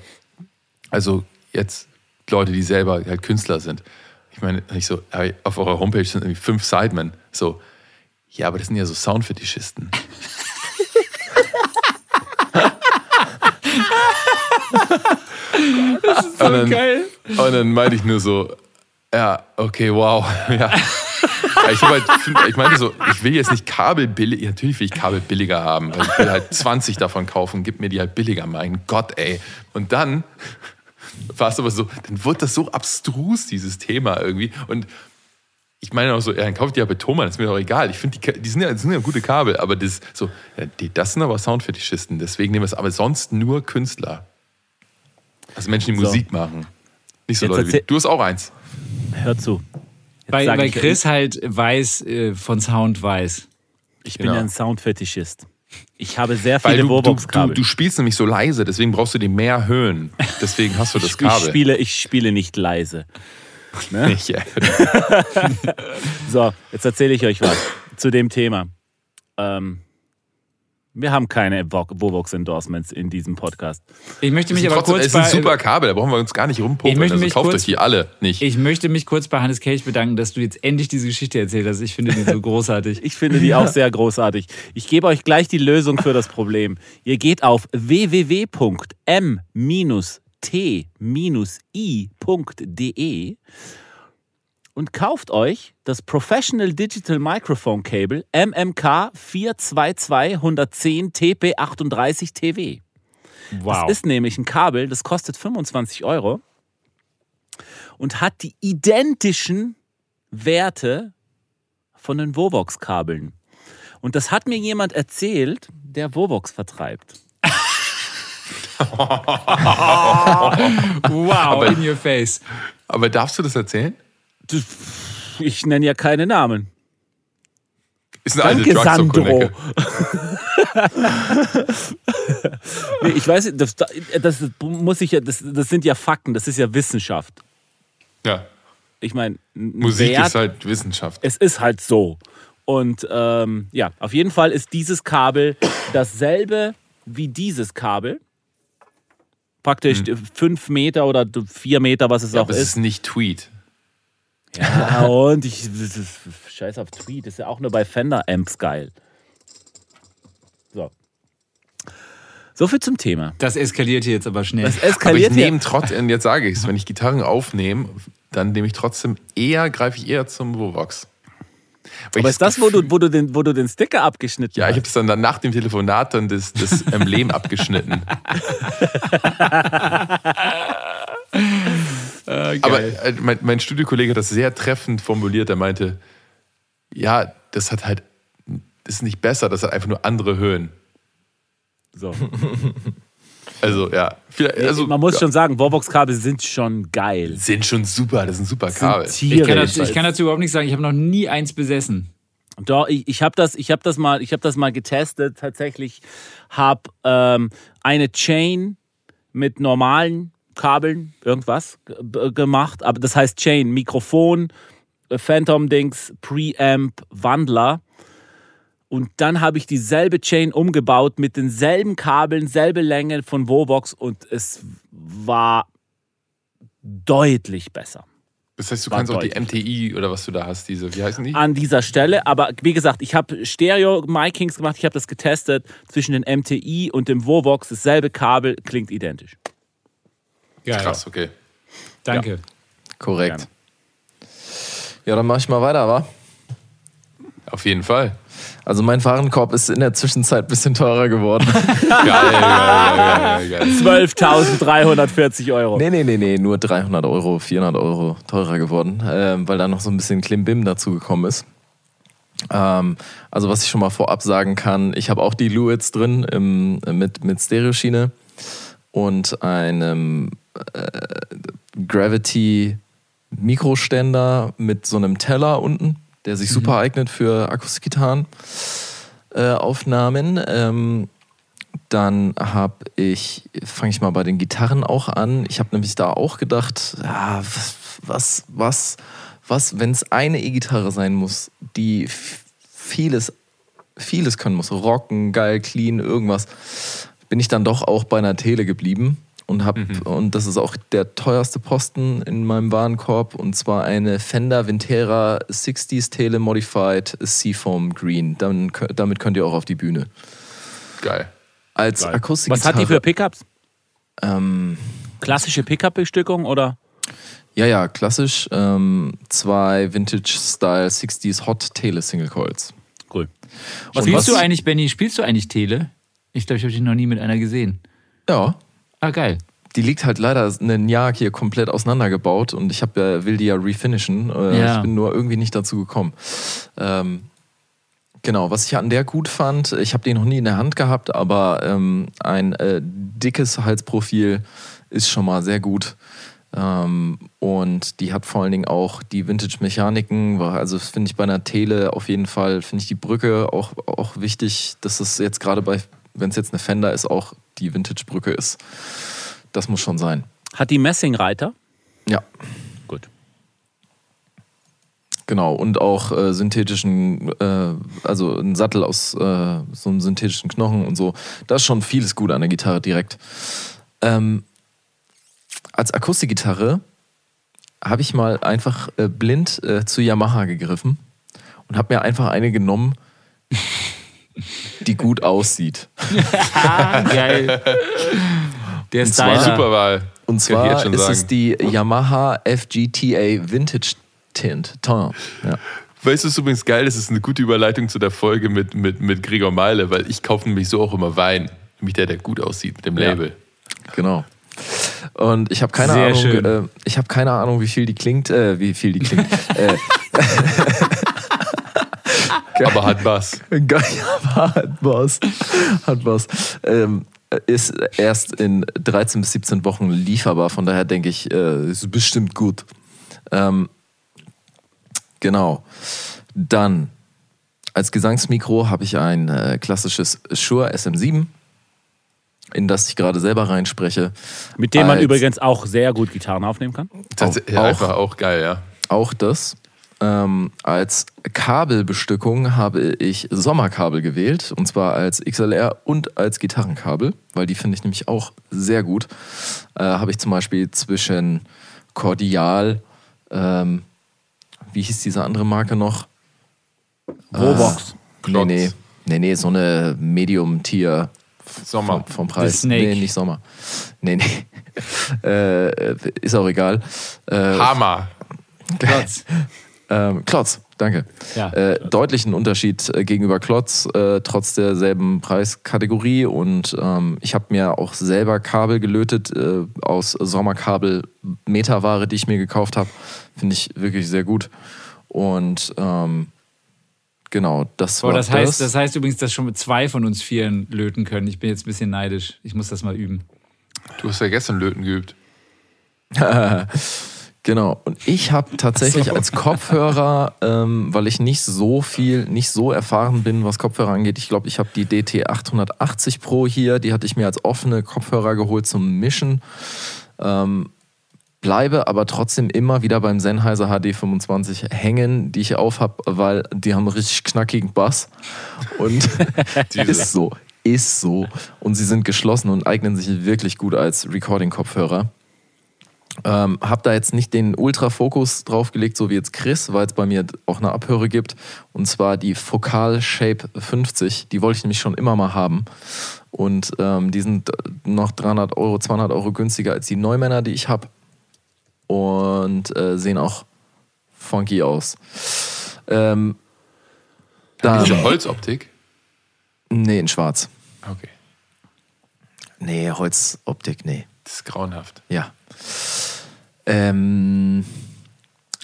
Also jetzt Leute, die selber halt Künstler sind. Ich meine, ich so, auf eurer Homepage sind irgendwie fünf Sidemen. So, ja, aber das sind ja so Soundfetischisten. und, dann, geil. und dann meinte ich nur so, ja, okay, wow. Ja. ich, halt, ich meinte so, ich will jetzt nicht Kabel billig, natürlich will ich Kabel billiger haben, weil ich will halt 20 davon kaufen, gib mir die halt billiger, mein Gott, ey. Und dann war es aber so, dann wurde das so abstrus, dieses Thema irgendwie. Und ich meine auch so, ja, dann kauft ihr ja bei Thomann, ist mir doch egal. Ich finde, die, die, sind ja, das sind ja gute Kabel, aber das, so, ja, die, das sind aber Soundfetischisten, deswegen nehmen wir es aber sonst nur Künstler. Also Menschen, die so. Musik machen. Nicht so Jetzt Leute wie du. hast auch eins. Hör zu. weil, weil Chris halt weiß, äh, von Sound weiß. Ich genau. bin ja ein Soundfetischist. Ich habe sehr viele Wurbox-Kabel. Du, du, du, spielst nämlich so leise, deswegen brauchst du die mehr Höhen. Deswegen hast du das Kabel. Ich spiele, ich spiele nicht leise. Ne? so, jetzt erzähle ich euch was zu dem Thema. Ähm, wir haben keine Vovox-Endorsements in diesem Podcast. Ich möchte mich aber trotzdem, kurz es ein super Kabel, da brauchen wir uns gar nicht rumpumpen. Ich möchte also mich kauft kurz, euch die alle nicht. Ich möchte mich kurz bei Hannes Cage bedanken, dass du jetzt endlich diese Geschichte erzählt hast. Ich finde die so großartig. ich finde die auch sehr großartig. Ich gebe euch gleich die Lösung für das Problem. Ihr geht auf www.m-t-i.de und kauft euch das Professional Digital Microphone Cable MMK 422 TP38 TW. Wow. Das ist nämlich ein Kabel, das kostet 25 Euro und hat die identischen Werte von den Vovox-Kabeln. Und das hat mir jemand erzählt, der Vovox vertreibt. Wow, aber, in your face. Aber darfst du das erzählen? Ich nenne ja keine Namen. Ist eine Danke, Sandro. nee, ich weiß, das, das muss ich ja, das, das sind ja Fakten, das ist ja Wissenschaft. Ja. Ich meine, Musik Wert, ist halt Wissenschaft. Es ist halt so. Und ähm, ja, auf jeden Fall ist dieses Kabel dasselbe wie dieses Kabel. Praktisch hm. fünf Meter oder vier Meter, was es ja, auch aber ist. Es ist nicht Tweet. Ja, und ich. Scheiß auf Tweet, ist ja auch nur bei Fender-Amps geil. So. So viel zum Thema. Das eskaliert hier jetzt aber schnell. Das eskaliert aber ich nehme trotzdem, jetzt sage ich es, wenn ich Gitarren aufnehme, dann nehme ich trotzdem eher, greife ich eher zum Vovox. Aber ist das, wo du, wo, du den, wo du den Sticker abgeschnitten ja, hast? Ja, ich habe es dann nach dem Telefonat dann das, das Emblem abgeschnitten. Äh, Aber äh, mein, mein Studiokollege hat das sehr treffend formuliert. Er meinte, ja, das hat halt, das ist nicht besser, das hat einfach nur andere Höhen. So. Also, ja. Also, Man muss ja. schon sagen, Warbox-Kabel sind schon geil. Sind schon super, das sind super Kabel. Sind ich, kann dazu, ich kann dazu überhaupt nichts sagen, ich habe noch nie eins besessen. Doch, ich, ich habe das, hab das, mal, hab das mal getestet. Tatsächlich habe ähm, eine Chain mit normalen Kabeln, irgendwas gemacht. Aber das heißt Chain, Mikrofon, äh, Phantom-Dings, Preamp, Wandler. Und dann habe ich dieselbe Chain umgebaut mit denselben Kabeln, selbe Länge von Vovox und es war deutlich besser. Das heißt, du war kannst auch die MTI oder was du da hast, diese, wie heißen die? An dieser Stelle, aber wie gesagt, ich habe Stereo-Micings gemacht, ich habe das getestet zwischen den MTI und dem Vovox, dasselbe Kabel, klingt identisch. Geil. Krass, okay. Danke. Ja. Korrekt. Gerne. Ja, dann mache ich mal weiter, wa? Auf jeden Fall. Also mein Warenkorb ist in der Zwischenzeit ein bisschen teurer geworden. geil, geil, geil, geil. 12.340 Euro. Nee, nee, nee, nee, nur 300 Euro, 400 Euro teurer geworden, äh, weil da noch so ein bisschen Klimbim dazu gekommen ist. Ähm, also was ich schon mal vorab sagen kann, ich habe auch die Luids drin im, mit, mit Stereoschiene und einem äh, Gravity Mikroständer mit so einem Teller unten, der sich mhm. super eignet für Akustikgitarren äh, Aufnahmen. Ähm, dann habe ich, fange ich mal bei den Gitarren auch an. Ich habe nämlich da auch gedacht, ja, was, was, was, wenn es eine E-Gitarre sein muss, die vieles, vieles können muss, rocken, geil, clean, irgendwas, bin ich dann doch auch bei einer Tele geblieben und habe mhm. und das ist auch der teuerste Posten in meinem Warenkorb und zwar eine Fender Vintera 60s Tele Modified Seafoam Green. Dann, damit könnt ihr auch auf die Bühne. Geil. Als Akustik. Was hat die für Pickups? Ähm, Klassische Pickup-Bestückung oder? Ja, ja, klassisch. Ähm, zwei Vintage-Style 60s Hot Tele Single Coils. Cool. Was spielst du eigentlich, Benny? Spielst du eigentlich Tele? Ich glaube, ich habe dich noch nie mit einer gesehen. Ja. Ah, geil. Die liegt halt leider ein Jahr hier komplett auseinandergebaut und ich hab, ja, will die ja refinishen. Äh, Ja. Ich bin nur irgendwie nicht dazu gekommen. Ähm, genau, was ich an der gut fand, ich habe die noch nie in der Hand gehabt, aber ähm, ein äh, dickes Halsprofil ist schon mal sehr gut. Ähm, und die hat vor allen Dingen auch die Vintage-Mechaniken. Also das finde ich bei einer Tele auf jeden Fall, finde ich die Brücke auch, auch wichtig, dass es jetzt gerade bei, wenn es jetzt eine Fender ist, auch die Vintage-Brücke ist. Das muss schon sein. Hat die Messingreiter? Ja, Gut. genau. Und auch äh, synthetischen, äh, also ein Sattel aus äh, so einem synthetischen Knochen und so. Da ist schon vieles gut an der Gitarre direkt. Ähm, als Akustikgitarre habe ich mal einfach äh, blind äh, zu Yamaha gegriffen und habe mir einfach eine genommen, die gut aussieht. Geil. Der Und zwar- Styler. Super Wahl. Und zwar jetzt schon ist sagen. es die Yamaha FGTA Vintage Tint. Tint. Ja. Weißt du, es ist übrigens geil, das ist eine gute Überleitung zu der Folge mit, mit, mit Gregor Meile, weil ich kaufe nämlich so auch immer Wein. Nämlich der, der gut aussieht mit dem Ja. Label. Genau. Und ich habe keine Sehr Ahnung, schön. äh, ich habe keine Ahnung, wie viel die klingt, äh, wie viel die klingt. äh, Aber hat was. geil, aber hat was, hat was. Ähm, ist erst in 13 bis 17 Wochen lieferbar, von daher denke ich, äh, ist bestimmt gut. Ähm, genau. Dann als Gesangsmikro habe ich ein äh, klassisches Shure SM7, in das ich gerade selber reinspreche. Mit dem man Als- übrigens auch sehr gut Gitarren aufnehmen kann. Das ist ja, auch. einfach auch geil, ja. Auch das. Ähm, als Kabelbestückung habe ich Sommerkabel gewählt, und zwar als XLR und als Gitarrenkabel, weil die finde ich nämlich auch sehr gut. Äh, habe ich zum Beispiel zwischen Cordial, ähm, wie hieß diese andere Marke noch? Robox. Nee, Klotz. nee, nee, nee, so eine Medium-Tier Sommer. vom, vom Preis. Snake. Nee, nicht Sommer. Nee, nee. äh, ist auch egal. Äh, Hammer. Klotz. Ähm, Klotz, danke. Ja, äh, deutlichen Unterschied äh, gegenüber Klotz, äh, trotz derselben Preiskategorie. Und ähm, ich habe mir auch selber Kabel gelötet äh, aus Sommerkabel Meterware, die ich mir gekauft habe. Finde ich wirklich sehr gut. Und ähm, genau, das Boah, war das, heißt, das heißt übrigens, dass schon zwei von uns Vieren löten können. Ich bin jetzt ein bisschen neidisch. Ich muss das mal üben. Du hast ja gestern Löten geübt. Genau. Und ich habe tatsächlich als Kopfhörer, ähm, weil ich nicht so viel, nicht so erfahren bin, was Kopfhörer angeht, ich glaube, ich habe die DT 880 Pro hier, die hatte ich mir als offene Kopfhörer geholt zum Mischen. Ähm, bleibe aber trotzdem immer wieder beim Sennheiser HD 25 hängen, die ich auf habe, weil die haben einen richtig knackigen Bass. Und ist so, ist so. Und sie sind geschlossen und eignen sich wirklich gut als Recording-Kopfhörer. Ähm, hab da jetzt nicht den Ultra-Fokus draufgelegt, so wie jetzt Chris, weil es bei mir auch eine Abhöre gibt. Und zwar die Focal Shape 50. Die wollte ich nämlich schon immer mal haben. Und ähm, die sind noch 300 Euro, 200 Euro günstiger als die Neumänner, die ich habe. Und äh, sehen auch funky aus. Ähm, dann, Diese Holzoptik. nee, in schwarz. Okay. Nee, Holzoptik, nee. Das ist grauenhaft. Ja. Ähm,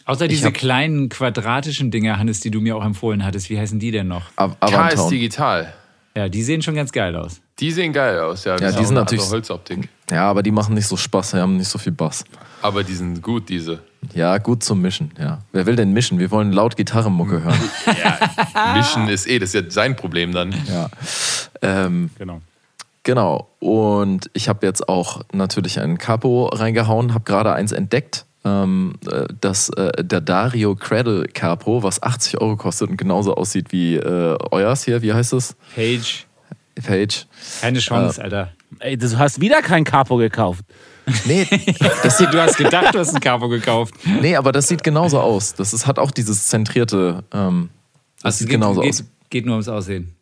Außer diese hab- kleinen quadratischen Dinger, Hannes, die du mir auch empfohlen hattest. Wie heißen die denn noch? Av KS Avantown. Digital. Ja, die sehen schon ganz geil aus. Die sehen geil aus, ja. Ja, ist die sind natürlich- Holzoptik. Ja, aber die machen nicht so Spaß, die haben nicht so viel Bass. Aber die sind gut, diese. Ja, gut zum Mischen, ja. Wer will denn mischen? Wir wollen laut Gitarrenmucke hören. Mischen ist eh, das ist ja sein Problem dann. ja. Ähm, Genau. Genau. Und ich habe jetzt auch natürlich ein Capo reingehauen, habe gerade eins entdeckt. Ähm, äh, das, äh, der Dario Cradle Capo, was 80 Euro kostet und genauso aussieht wie äh, euers hier. Wie heißt es? Page, Page. keine Äh, Chance, Alter. Ey, du hast wieder kein Capo gekauft. Nee, das sieht, Du hast gedacht, du hast ein Capo gekauft. nee, aber das sieht genauso aus. Das ist, hat auch dieses zentrierte. Ähm, das Also sieht geht, genauso geht, aus. geht nur ums Aussehen.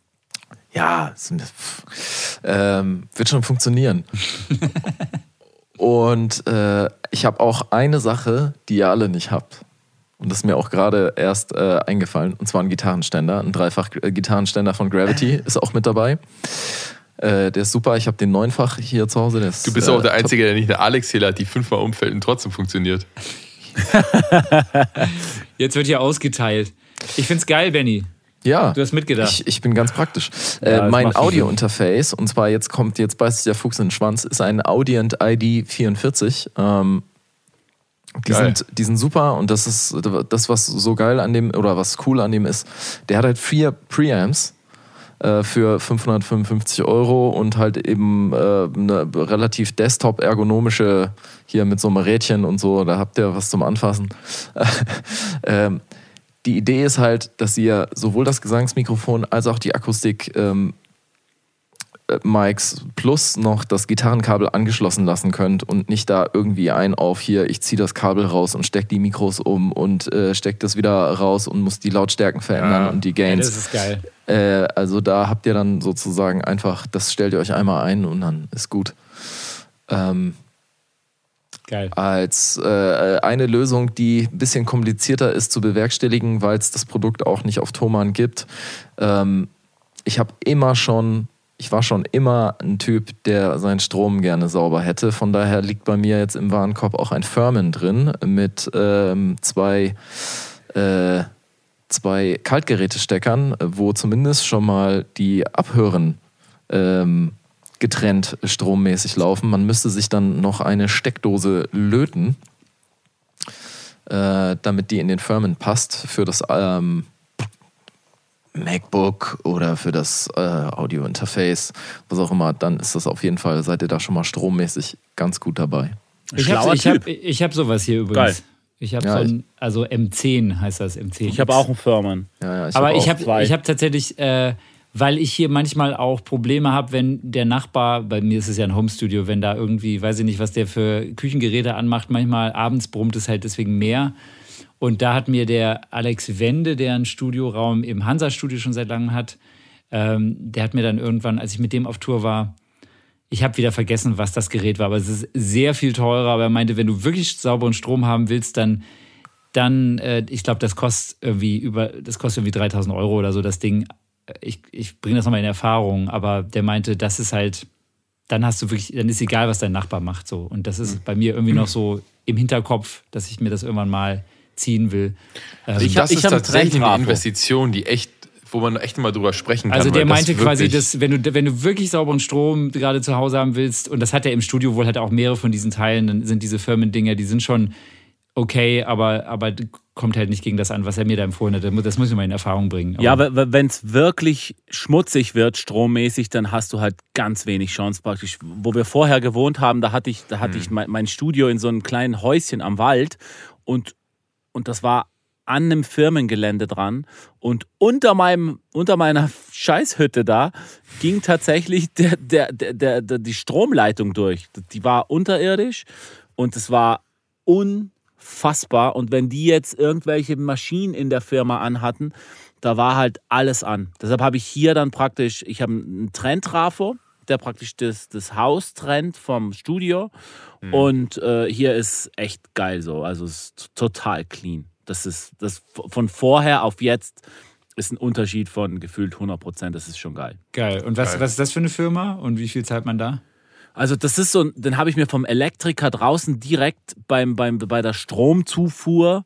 Ja, pff, ähm, wird schon funktionieren. Und äh, ich habe auch eine Sache, die ihr alle nicht habt. Und das ist mir auch gerade erst äh, eingefallen. Und zwar ein Gitarrenständer. Ein Dreifach-Gitarrenständer von Gravity ist auch mit dabei. Äh, der ist super. Ich habe den neunfach hier zu Hause. Ist, du bist auch der äh, Einzige, der nicht eine Alex-Hehler hat, die fünfmal umfällt und trotzdem funktioniert. Jetzt wird hier ausgeteilt. Ich find's geil, Benny. Ja. Du hast mitgedacht. Ich, ich bin ganz praktisch. Ja, äh, mein Audio-Interface, und zwar jetzt kommt, jetzt beißt sich der Fuchs in den Schwanz, ist ein Audient ID 44. Ähm, die sind, die sind super und das ist das, was so geil an dem, oder was cool an dem ist, der hat halt vier Preamps äh, für 555 Euro und halt eben äh, eine relativ Desktop-ergonomische hier mit so einem Rädchen und so, da habt ihr was zum Anfassen. ähm, die Idee ist halt, dass ihr sowohl das Gesangsmikrofon als auch die Akustik ähm, äh, Mics plus noch das Gitarrenkabel angeschlossen lassen könnt und nicht da irgendwie ein auf hier, ich ziehe das Kabel raus und stecke die Mikros um und äh, stecke das wieder raus und muss die Lautstärken verändern ja. und die Gains. Ja, das ist geil. Äh, also da habt ihr dann sozusagen einfach, das stellt ihr euch einmal ein und dann ist gut. Ähm, Geil. Als äh, eine Lösung, die ein bisschen komplizierter ist zu bewerkstelligen, weil es das Produkt auch nicht auf Thomann gibt. Ähm, ich habe immer schon, ich war schon immer ein Typ, der seinen Strom gerne sauber hätte. Von daher liegt bei mir jetzt im Warenkorb auch ein Firmen drin mit ähm, zwei, äh, zwei Kaltgerätesteckern, wo zumindest schon mal die Abhören ähm, getrennt strommäßig laufen. Man müsste sich dann noch eine Steckdose löten, äh, damit die in den Firmen passt für das ähm, MacBook oder für das äh, Audio-Interface, was auch immer. Dann ist das auf jeden Fall, seid ihr da schon mal strommäßig ganz gut dabei. Ich habe ich hab, ich hab sowas hier übrigens. Geil. Ich habe ja, so ein, also M10 heißt das, M10. Ich habe auch einen Firmen. Ja, ja, ich Aber hab ich habe hab tatsächlich äh, weil ich hier manchmal auch Probleme habe, wenn der Nachbar, bei mir ist es ja ein Homestudio, wenn da irgendwie, weiß ich nicht, was der für Küchengeräte anmacht, manchmal abends brummt es halt deswegen mehr. Und da hat mir der Alex Wende, der einen Studioraum im Hansa-Studio schon seit langem hat, ähm, der hat mir dann irgendwann, als ich mit dem auf Tour war, ich habe wieder vergessen, was das Gerät war, aber es ist sehr viel teurer. Aber er meinte, wenn du wirklich sauberen Strom haben willst, dann, dann äh, ich glaube, das kostet irgendwie über, das kostet irgendwie 3000 Euro oder so, das Ding ich, ich bringe das nochmal in Erfahrung, aber der meinte, das ist halt, dann hast du wirklich, dann ist egal, was dein Nachbar macht. So. Und das ist mhm. bei mir irgendwie noch so im Hinterkopf, dass ich mir das irgendwann mal ziehen will. Ähm, ich das ich ist tatsächlich eine Investition, die echt wo man echt mal drüber sprechen kann. Also der meinte das quasi, dass wenn du, wenn du wirklich sauberen Strom gerade zu Hause haben willst, und das hat er im Studio wohl halt auch mehrere von diesen Teilen, dann sind diese Firmendinger, die sind schon okay, aber, aber kommt halt nicht gegen das an, was er mir da empfohlen hat. Das muss ich mal in Erfahrung bringen. Aber ja, aber wenn es wirklich schmutzig wird, strommäßig, dann hast du halt ganz wenig Chance praktisch. Wo wir vorher gewohnt haben, da hatte ich, da hatte hm. ich mein, mein, Studio in so einem kleinen Häuschen am Wald und, und das war an einem Firmengelände dran und unter meinem unter meiner Scheißhütte da ging tatsächlich der, der, der, der, die Stromleitung durch. Die war unterirdisch und es war un unfassbar. Und wenn die jetzt irgendwelche Maschinen in der Firma anhatten, da war halt alles an. Deshalb habe ich hier dann praktisch, ich habe einen Trenntrafo, der praktisch das, das Haus trennt vom Studio. Mhm. Und äh, hier ist echt geil so. Also es ist total clean. Das ist das von vorher auf jetzt ist ein Unterschied von gefühlt 100 Prozent. Das ist schon geil. Geil. Und was, geil. was ist das für eine Firma und wie viel zahlt man da? Also das ist so, den habe ich mir vom Elektriker draußen direkt beim, beim, bei der Stromzufuhr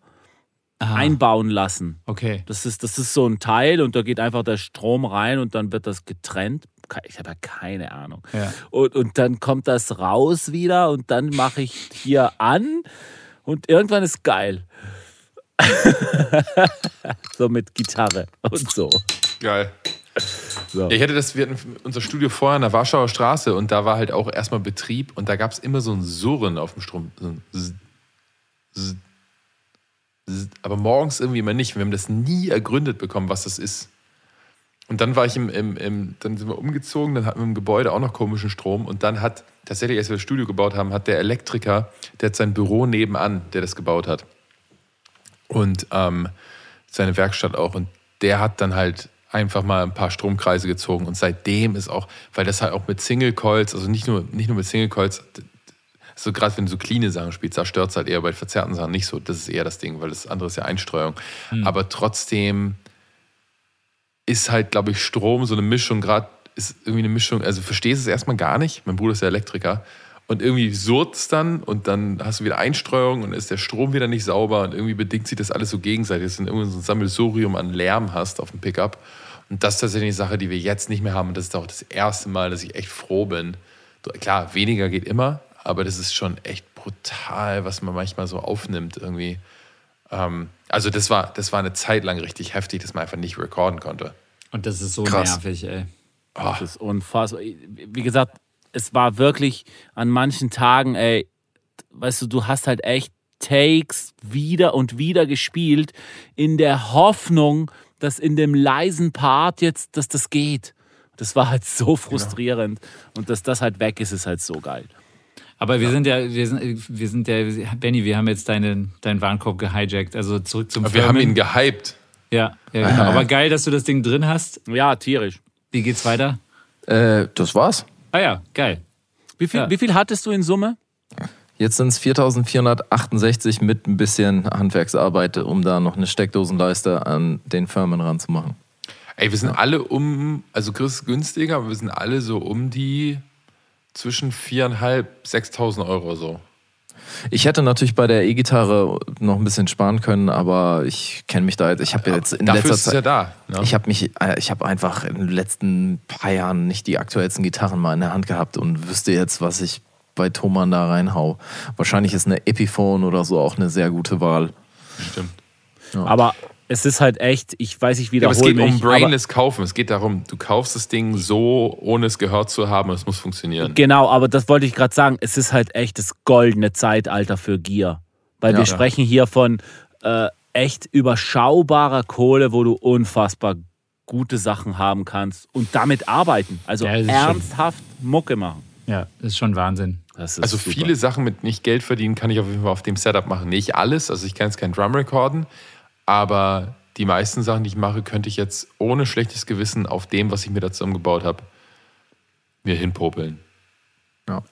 Aha. einbauen lassen. Okay. Das ist, das ist so ein Teil und da geht einfach der Strom rein und dann wird das getrennt. Ich habe ja keine Ahnung. Ja. Und, und dann kommt das raus wieder und dann mache ich hier an und irgendwann ist geil. so mit Gitarre und so. Geil. So. Ich hätte das, wir hatten unser Studio vorher an der Warschauer Straße und da war halt auch erstmal Betrieb und da gab es immer so ein Surren auf dem Strom. So Z, Z, Z, aber morgens irgendwie immer nicht. Wir haben das nie ergründet bekommen, was das ist. Und dann war ich im, im, im, dann sind wir umgezogen, dann hatten wir im Gebäude auch noch komischen Strom und dann hat tatsächlich, als wir das Studio gebaut haben, hat der Elektriker, der hat sein Büro nebenan, der das gebaut hat. Und ähm, seine Werkstatt auch. Und der hat dann halt einfach mal ein paar Stromkreise gezogen und seitdem ist auch, weil das halt auch mit Single Coils, also nicht nur, nicht nur mit Single Coils, So gerade wenn du so cleane Sachen spielst, da stört es halt eher bei verzerrten Sachen nicht so. Das ist eher das Ding, weil das andere ist ja Einstreuung. Hm. Aber trotzdem ist halt, glaube ich, Strom so eine Mischung, gerade ist irgendwie eine Mischung, also verstehst es erstmal gar nicht. Mein Bruder ist ja Elektriker. Und irgendwie surrt es dann und dann hast du wieder Einstreuung und ist der Strom wieder nicht sauber und irgendwie bedingt sich das alles so gegenseitig, dass du irgendwie so ein Sammelsurium an Lärm hast auf dem Pickup. Und das ist tatsächlich eine Sache, die wir jetzt nicht mehr haben. Und das ist auch das erste Mal, dass ich echt froh bin. Klar, weniger geht immer, aber das ist schon echt brutal, was man manchmal so aufnimmt irgendwie. Ähm, also das war, das war eine Zeit lang richtig heftig, dass man einfach nicht recorden konnte. Und das ist so Krass. nervig, ey. Das ist unfassbar. Wie gesagt, es war wirklich an manchen Tagen, ey, weißt du, du hast halt echt Takes wieder und wieder gespielt in der Hoffnung, dass in dem leisen Part jetzt, dass das geht. Das war halt so frustrierend. Und dass das halt weg ist, ist halt so geil. Aber wir sind ja, wir sind, wir sind ja, Benny, wir haben jetzt deinen, deinen Warenkorb gehijackt. Also zurück zum Aber wir haben ihn gehypt. Ja, ja genau. Aber geil, dass du das Ding drin hast. Ja, tierisch. Wie geht's weiter? Äh, das war's. Ah ja, geil. Wie viel, Ja. wie viel hattest du in Summe? Jetzt sind es 4468 mit ein bisschen Handwerksarbeit, um da noch eine Steckdosenleiste an den Firmen ranzumachen. Ey, wir sind alle um, also Chris ist günstiger, aber wir sind alle so um die zwischen 4.500, 6.000 Euro so. Ich hätte natürlich bei der E-Gitarre noch ein bisschen sparen können, aber ich kenne mich da jetzt. Ich habe jetzt in Dafür letzter ist es ja Zeit. da. Ne? Ich habe mich, äh, ich habe einfach in den letzten paar Jahren nicht die aktuellsten Gitarren mal in der Hand gehabt und wüsste jetzt, was ich bei Thomann da reinhau. Wahrscheinlich ist eine Epiphone oder so auch eine sehr gute Wahl. Stimmt. Aber es ist halt echt, ich weiß, ich Ja, aber es wiederhole geht mich. um brainless kaufen. Es geht darum, du kaufst das Ding so, ohne es gehört zu haben es muss funktionieren. Genau, aber das wollte ich gerade sagen. Es ist halt echt das goldene Zeitalter für Gear. Weil wir Ja. sprechen hier von äh, echt überschaubarer Kohle, wo du unfassbar gute Sachen haben kannst und damit arbeiten. Also Ja, ernsthaft Mucke machen. Ja, das ist schon Wahnsinn. Das ist Also super. viele Sachen mit nicht Geld verdienen kann ich auf jeden Fall auf dem Setup machen. Nicht alles, also ich kann jetzt kein Drum recorden, aber die meisten Sachen, die ich mache, könnte ich jetzt ohne schlechtes Gewissen auf dem, was ich mir da zusammengebaut habe, mir hinpopeln.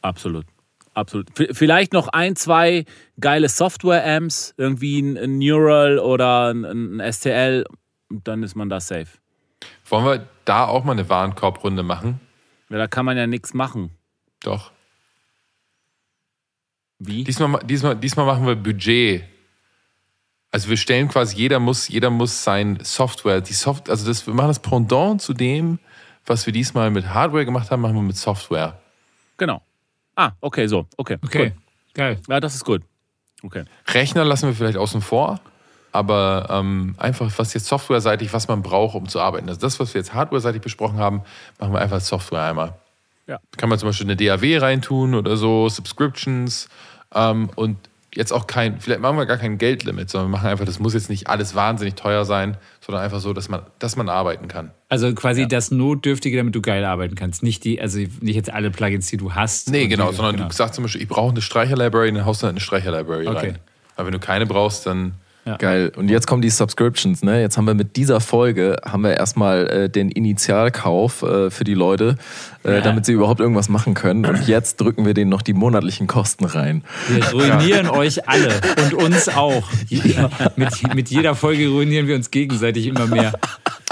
Absolut. Absolut. V vielleicht noch ein, zwei geile Software-Amps, irgendwie ein, Neural oder ein, ein STL, und dann ist man da safe. Wollen wir da auch mal eine Warenkorbrunde machen? Ja, da kann man ja nichts machen. Doch. Wie? Diesmal, diesmal, diesmal machen wir Budget. Also wir stellen quasi, jeder muss, jeder muss sein Software, die Soft, also das, wir machen das Pendant zu dem, was wir diesmal mit Hardware gemacht haben, machen wir mit Software. Genau. Ah, okay, so. Okay. Okay, Gut. geil. Ja, das ist gut. Okay. Rechner lassen wir vielleicht außen vor, aber ähm, einfach, was jetzt softwareseitig, was man braucht, um zu arbeiten. Also das, was wir jetzt hardwareseitig besprochen haben, machen wir einfach als Software einmal. Ja. Kann man zum Beispiel eine DAW reintun oder so, Subscriptions ähm, und jetzt auch kein, vielleicht machen wir gar kein Geldlimit, sondern wir machen einfach, das muss jetzt nicht alles wahnsinnig teuer sein, sondern einfach so, dass man, dass man arbeiten kann. Also quasi das Notdürftige, damit du geil arbeiten kannst. Nicht die, also nicht jetzt alle Plugins, die du hast. Nee, genau, die, sondern du sagst zum Beispiel, ich brauche eine Streicher-Library, dann haust du halt eine Streicher-Library Okay. rein. Aber wenn du keine brauchst, dann Geil. Und jetzt kommen die Subscriptions. Ne? Jetzt haben wir mit dieser Folge haben wir erstmal äh, den Initialkauf äh, für die Leute, äh, damit sie überhaupt irgendwas machen können. Und jetzt drücken wir denen noch die monatlichen Kosten rein. Wir ruinieren euch alle und uns auch. mit, mit jeder Folge ruinieren wir uns gegenseitig immer mehr.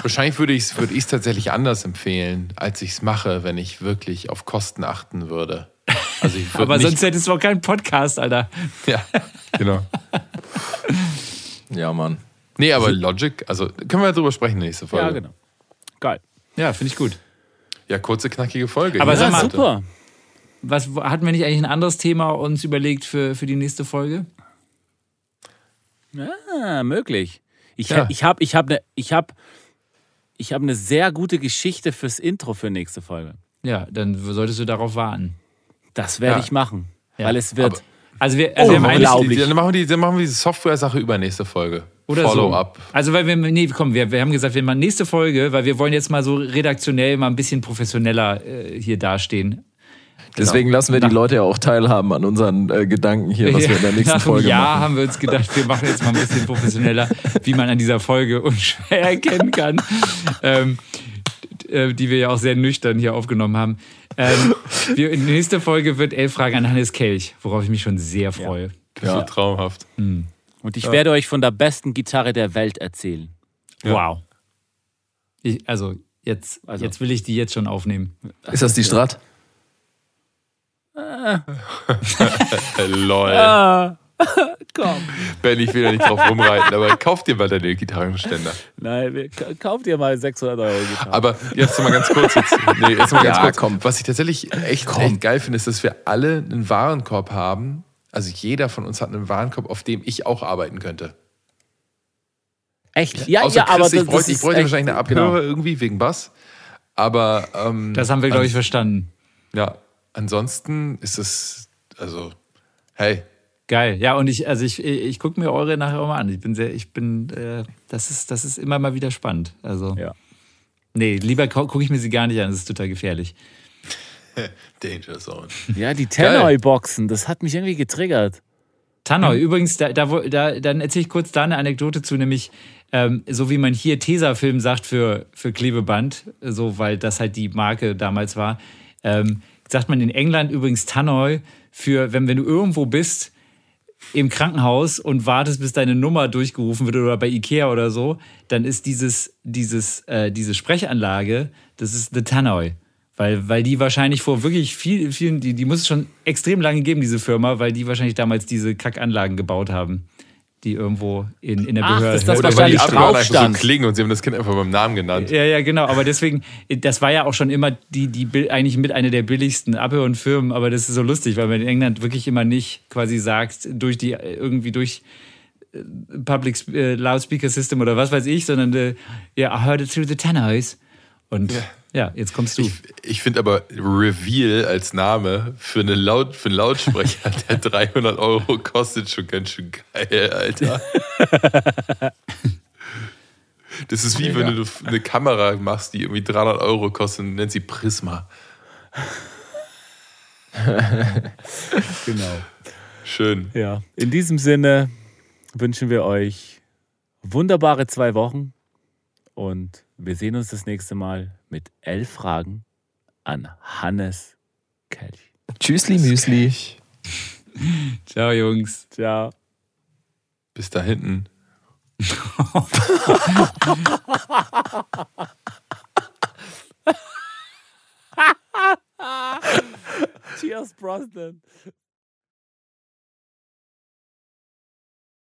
Wahrscheinlich würde ich es würde ich's tatsächlich anders empfehlen, als ich es mache, wenn ich wirklich auf Kosten achten würde. Also ich würde Aber nicht, sonst hättest du auch keinen Podcast, Alter. Ja, genau. Ja, Mann. Nee, aber Logic, also können wir drüber sprechen nächste Folge. Ja, genau. Geil. Ja, finde ich gut. Ja, kurze, knackige Folge. Aber Ja, sag mal- super. Was hatten wir nicht eigentlich ein anderes Thema uns überlegt für, für die nächste Folge? Ah, möglich. Ich, Ja. ich habe ich hab eine ich hab, ich hab ne sehr gute Geschichte fürs Intro für nächste Folge. Ja, dann solltest du darauf warten. Das werde Ja. ich machen. Ja. Weil es wird. Aber- Also wir, also wir haben Oh, eigentlich, glaub Die-. Dann machen wir, die, dann machen wir diese Software-Sache über nächste Folge. Oder Follow-up. so. Also weil wir, nee, komm, wir, wir haben gesagt, wir machen nächste Folge, weil wir wollen jetzt mal so redaktionell mal ein bisschen professioneller äh, hier dastehen. Deswegen lassen wir die Leute ja auch teilhaben an unseren äh, Gedanken hier, was wir in der nächsten Nach einem Folge Jahr machen. haben wir uns gedacht, wir machen jetzt mal ein bisschen professioneller, wie man an dieser Folge unschwer erkennen kann. Ähm, äh, die wir ja auch sehr nüchtern hier aufgenommen haben. Ähm, wir, in der nächsten Folge wird elf Fragen an Hannes Kelch, worauf ich mich schon sehr freue. Ja. wird traumhaft. Und ich werde euch von der besten Gitarre der Welt erzählen. Wow. Ich, also, jetzt, Also- jetzt will ich die jetzt schon aufnehmen. Ist das die Strat? Äh, lol. Ah, komm. Ben, ich will da nicht drauf rumreiten, aber kauf dir mal deine Gitarrenständer. Nein, wir- ka- kauft ihr mal 600 Euro Gitarre. Aber jetzt mal ganz kurz. Jetzt, nee, jetzt mal ganz Ja, kurz. komm. Was ich tatsächlich echt, echt geil finde, ist, dass wir alle einen Warenkorb haben. Also jeder von uns hat einen Warenkorb, auf dem ich auch arbeiten könnte. Echt? Ja, Außer ja, Chris, aber ich das, bräuchte, ich bräuchte wahrscheinlich eine Abhöre genau. irgendwie wegen Bass. Aber ähm, Das haben wir, glaube ich, verstanden. ja, ansonsten ist es, also, hey, Geil. Ja, und ich, also ich, ich gucke mir eure nachher auch mal an. Ich bin sehr, ich bin, äh, das ist, das ist immer mal wieder spannend. Also, Ja. nee, lieber gucke ich mir sie gar nicht an, das ist total gefährlich. Danger Zone. Ja, die Tannoy-Boxen, das hat mich irgendwie getriggert. Tannoy, übrigens, da, da, da, dann erzähle ich kurz da eine Anekdote zu, nämlich ähm, so wie man hier Tesafilm sagt für, für Klebeband, so weil das halt die Marke damals war, ähm, sagt man in England übrigens Tannoy für, wenn, wenn du irgendwo bist im Krankenhaus und wartest, bis deine Nummer durchgerufen wird oder bei Ikea oder so, dann ist dieses, dieses, äh, diese Sprechanlage, das ist The Tannoy. Weil, weil die wahrscheinlich vor wirklich viel, vielen, die, die muss es schon extrem lange geben, diese Firma, weil die wahrscheinlich damals diese Kackanlagen gebaut haben, die irgendwo in, in der Ach, Behörde. das ist das Oder weil die wahrscheinlich Abhörer einfach so draufstand. klingen und sie haben das Kind einfach beim Namen genannt. Ja, ja, genau. Aber deswegen, das war ja auch schon immer die, die eigentlich mit einer der billigsten Abhör- und Firmen. Aber das ist so lustig, weil man in England wirklich immer nicht quasi sagt, durch die, irgendwie durch äh, Public äh, Loudspeaker System oder was weiß ich, sondern äh, ja, I heard it through the tenors. Und ja, jetzt kommst du. Ich, ich finde aber Reveal als Name für, eine Laut, für einen Lautsprecher, der 300 Euro kostet, schon ganz schön geil, Alter. Das ist wie wenn du eine Kamera machst, die irgendwie 300 Euro kostet und nennt sie Prisma. Genau. Schön. Ja. In diesem Sinne wünschen wir euch wunderbare zwei Wochen und wir sehen uns das nächste Mal mit elf Fragen an Hannes Kelch. Tschüssli, Müsli. Ciao, Jungs. Ciao. Bis da hinten. Cheers, Brosnan.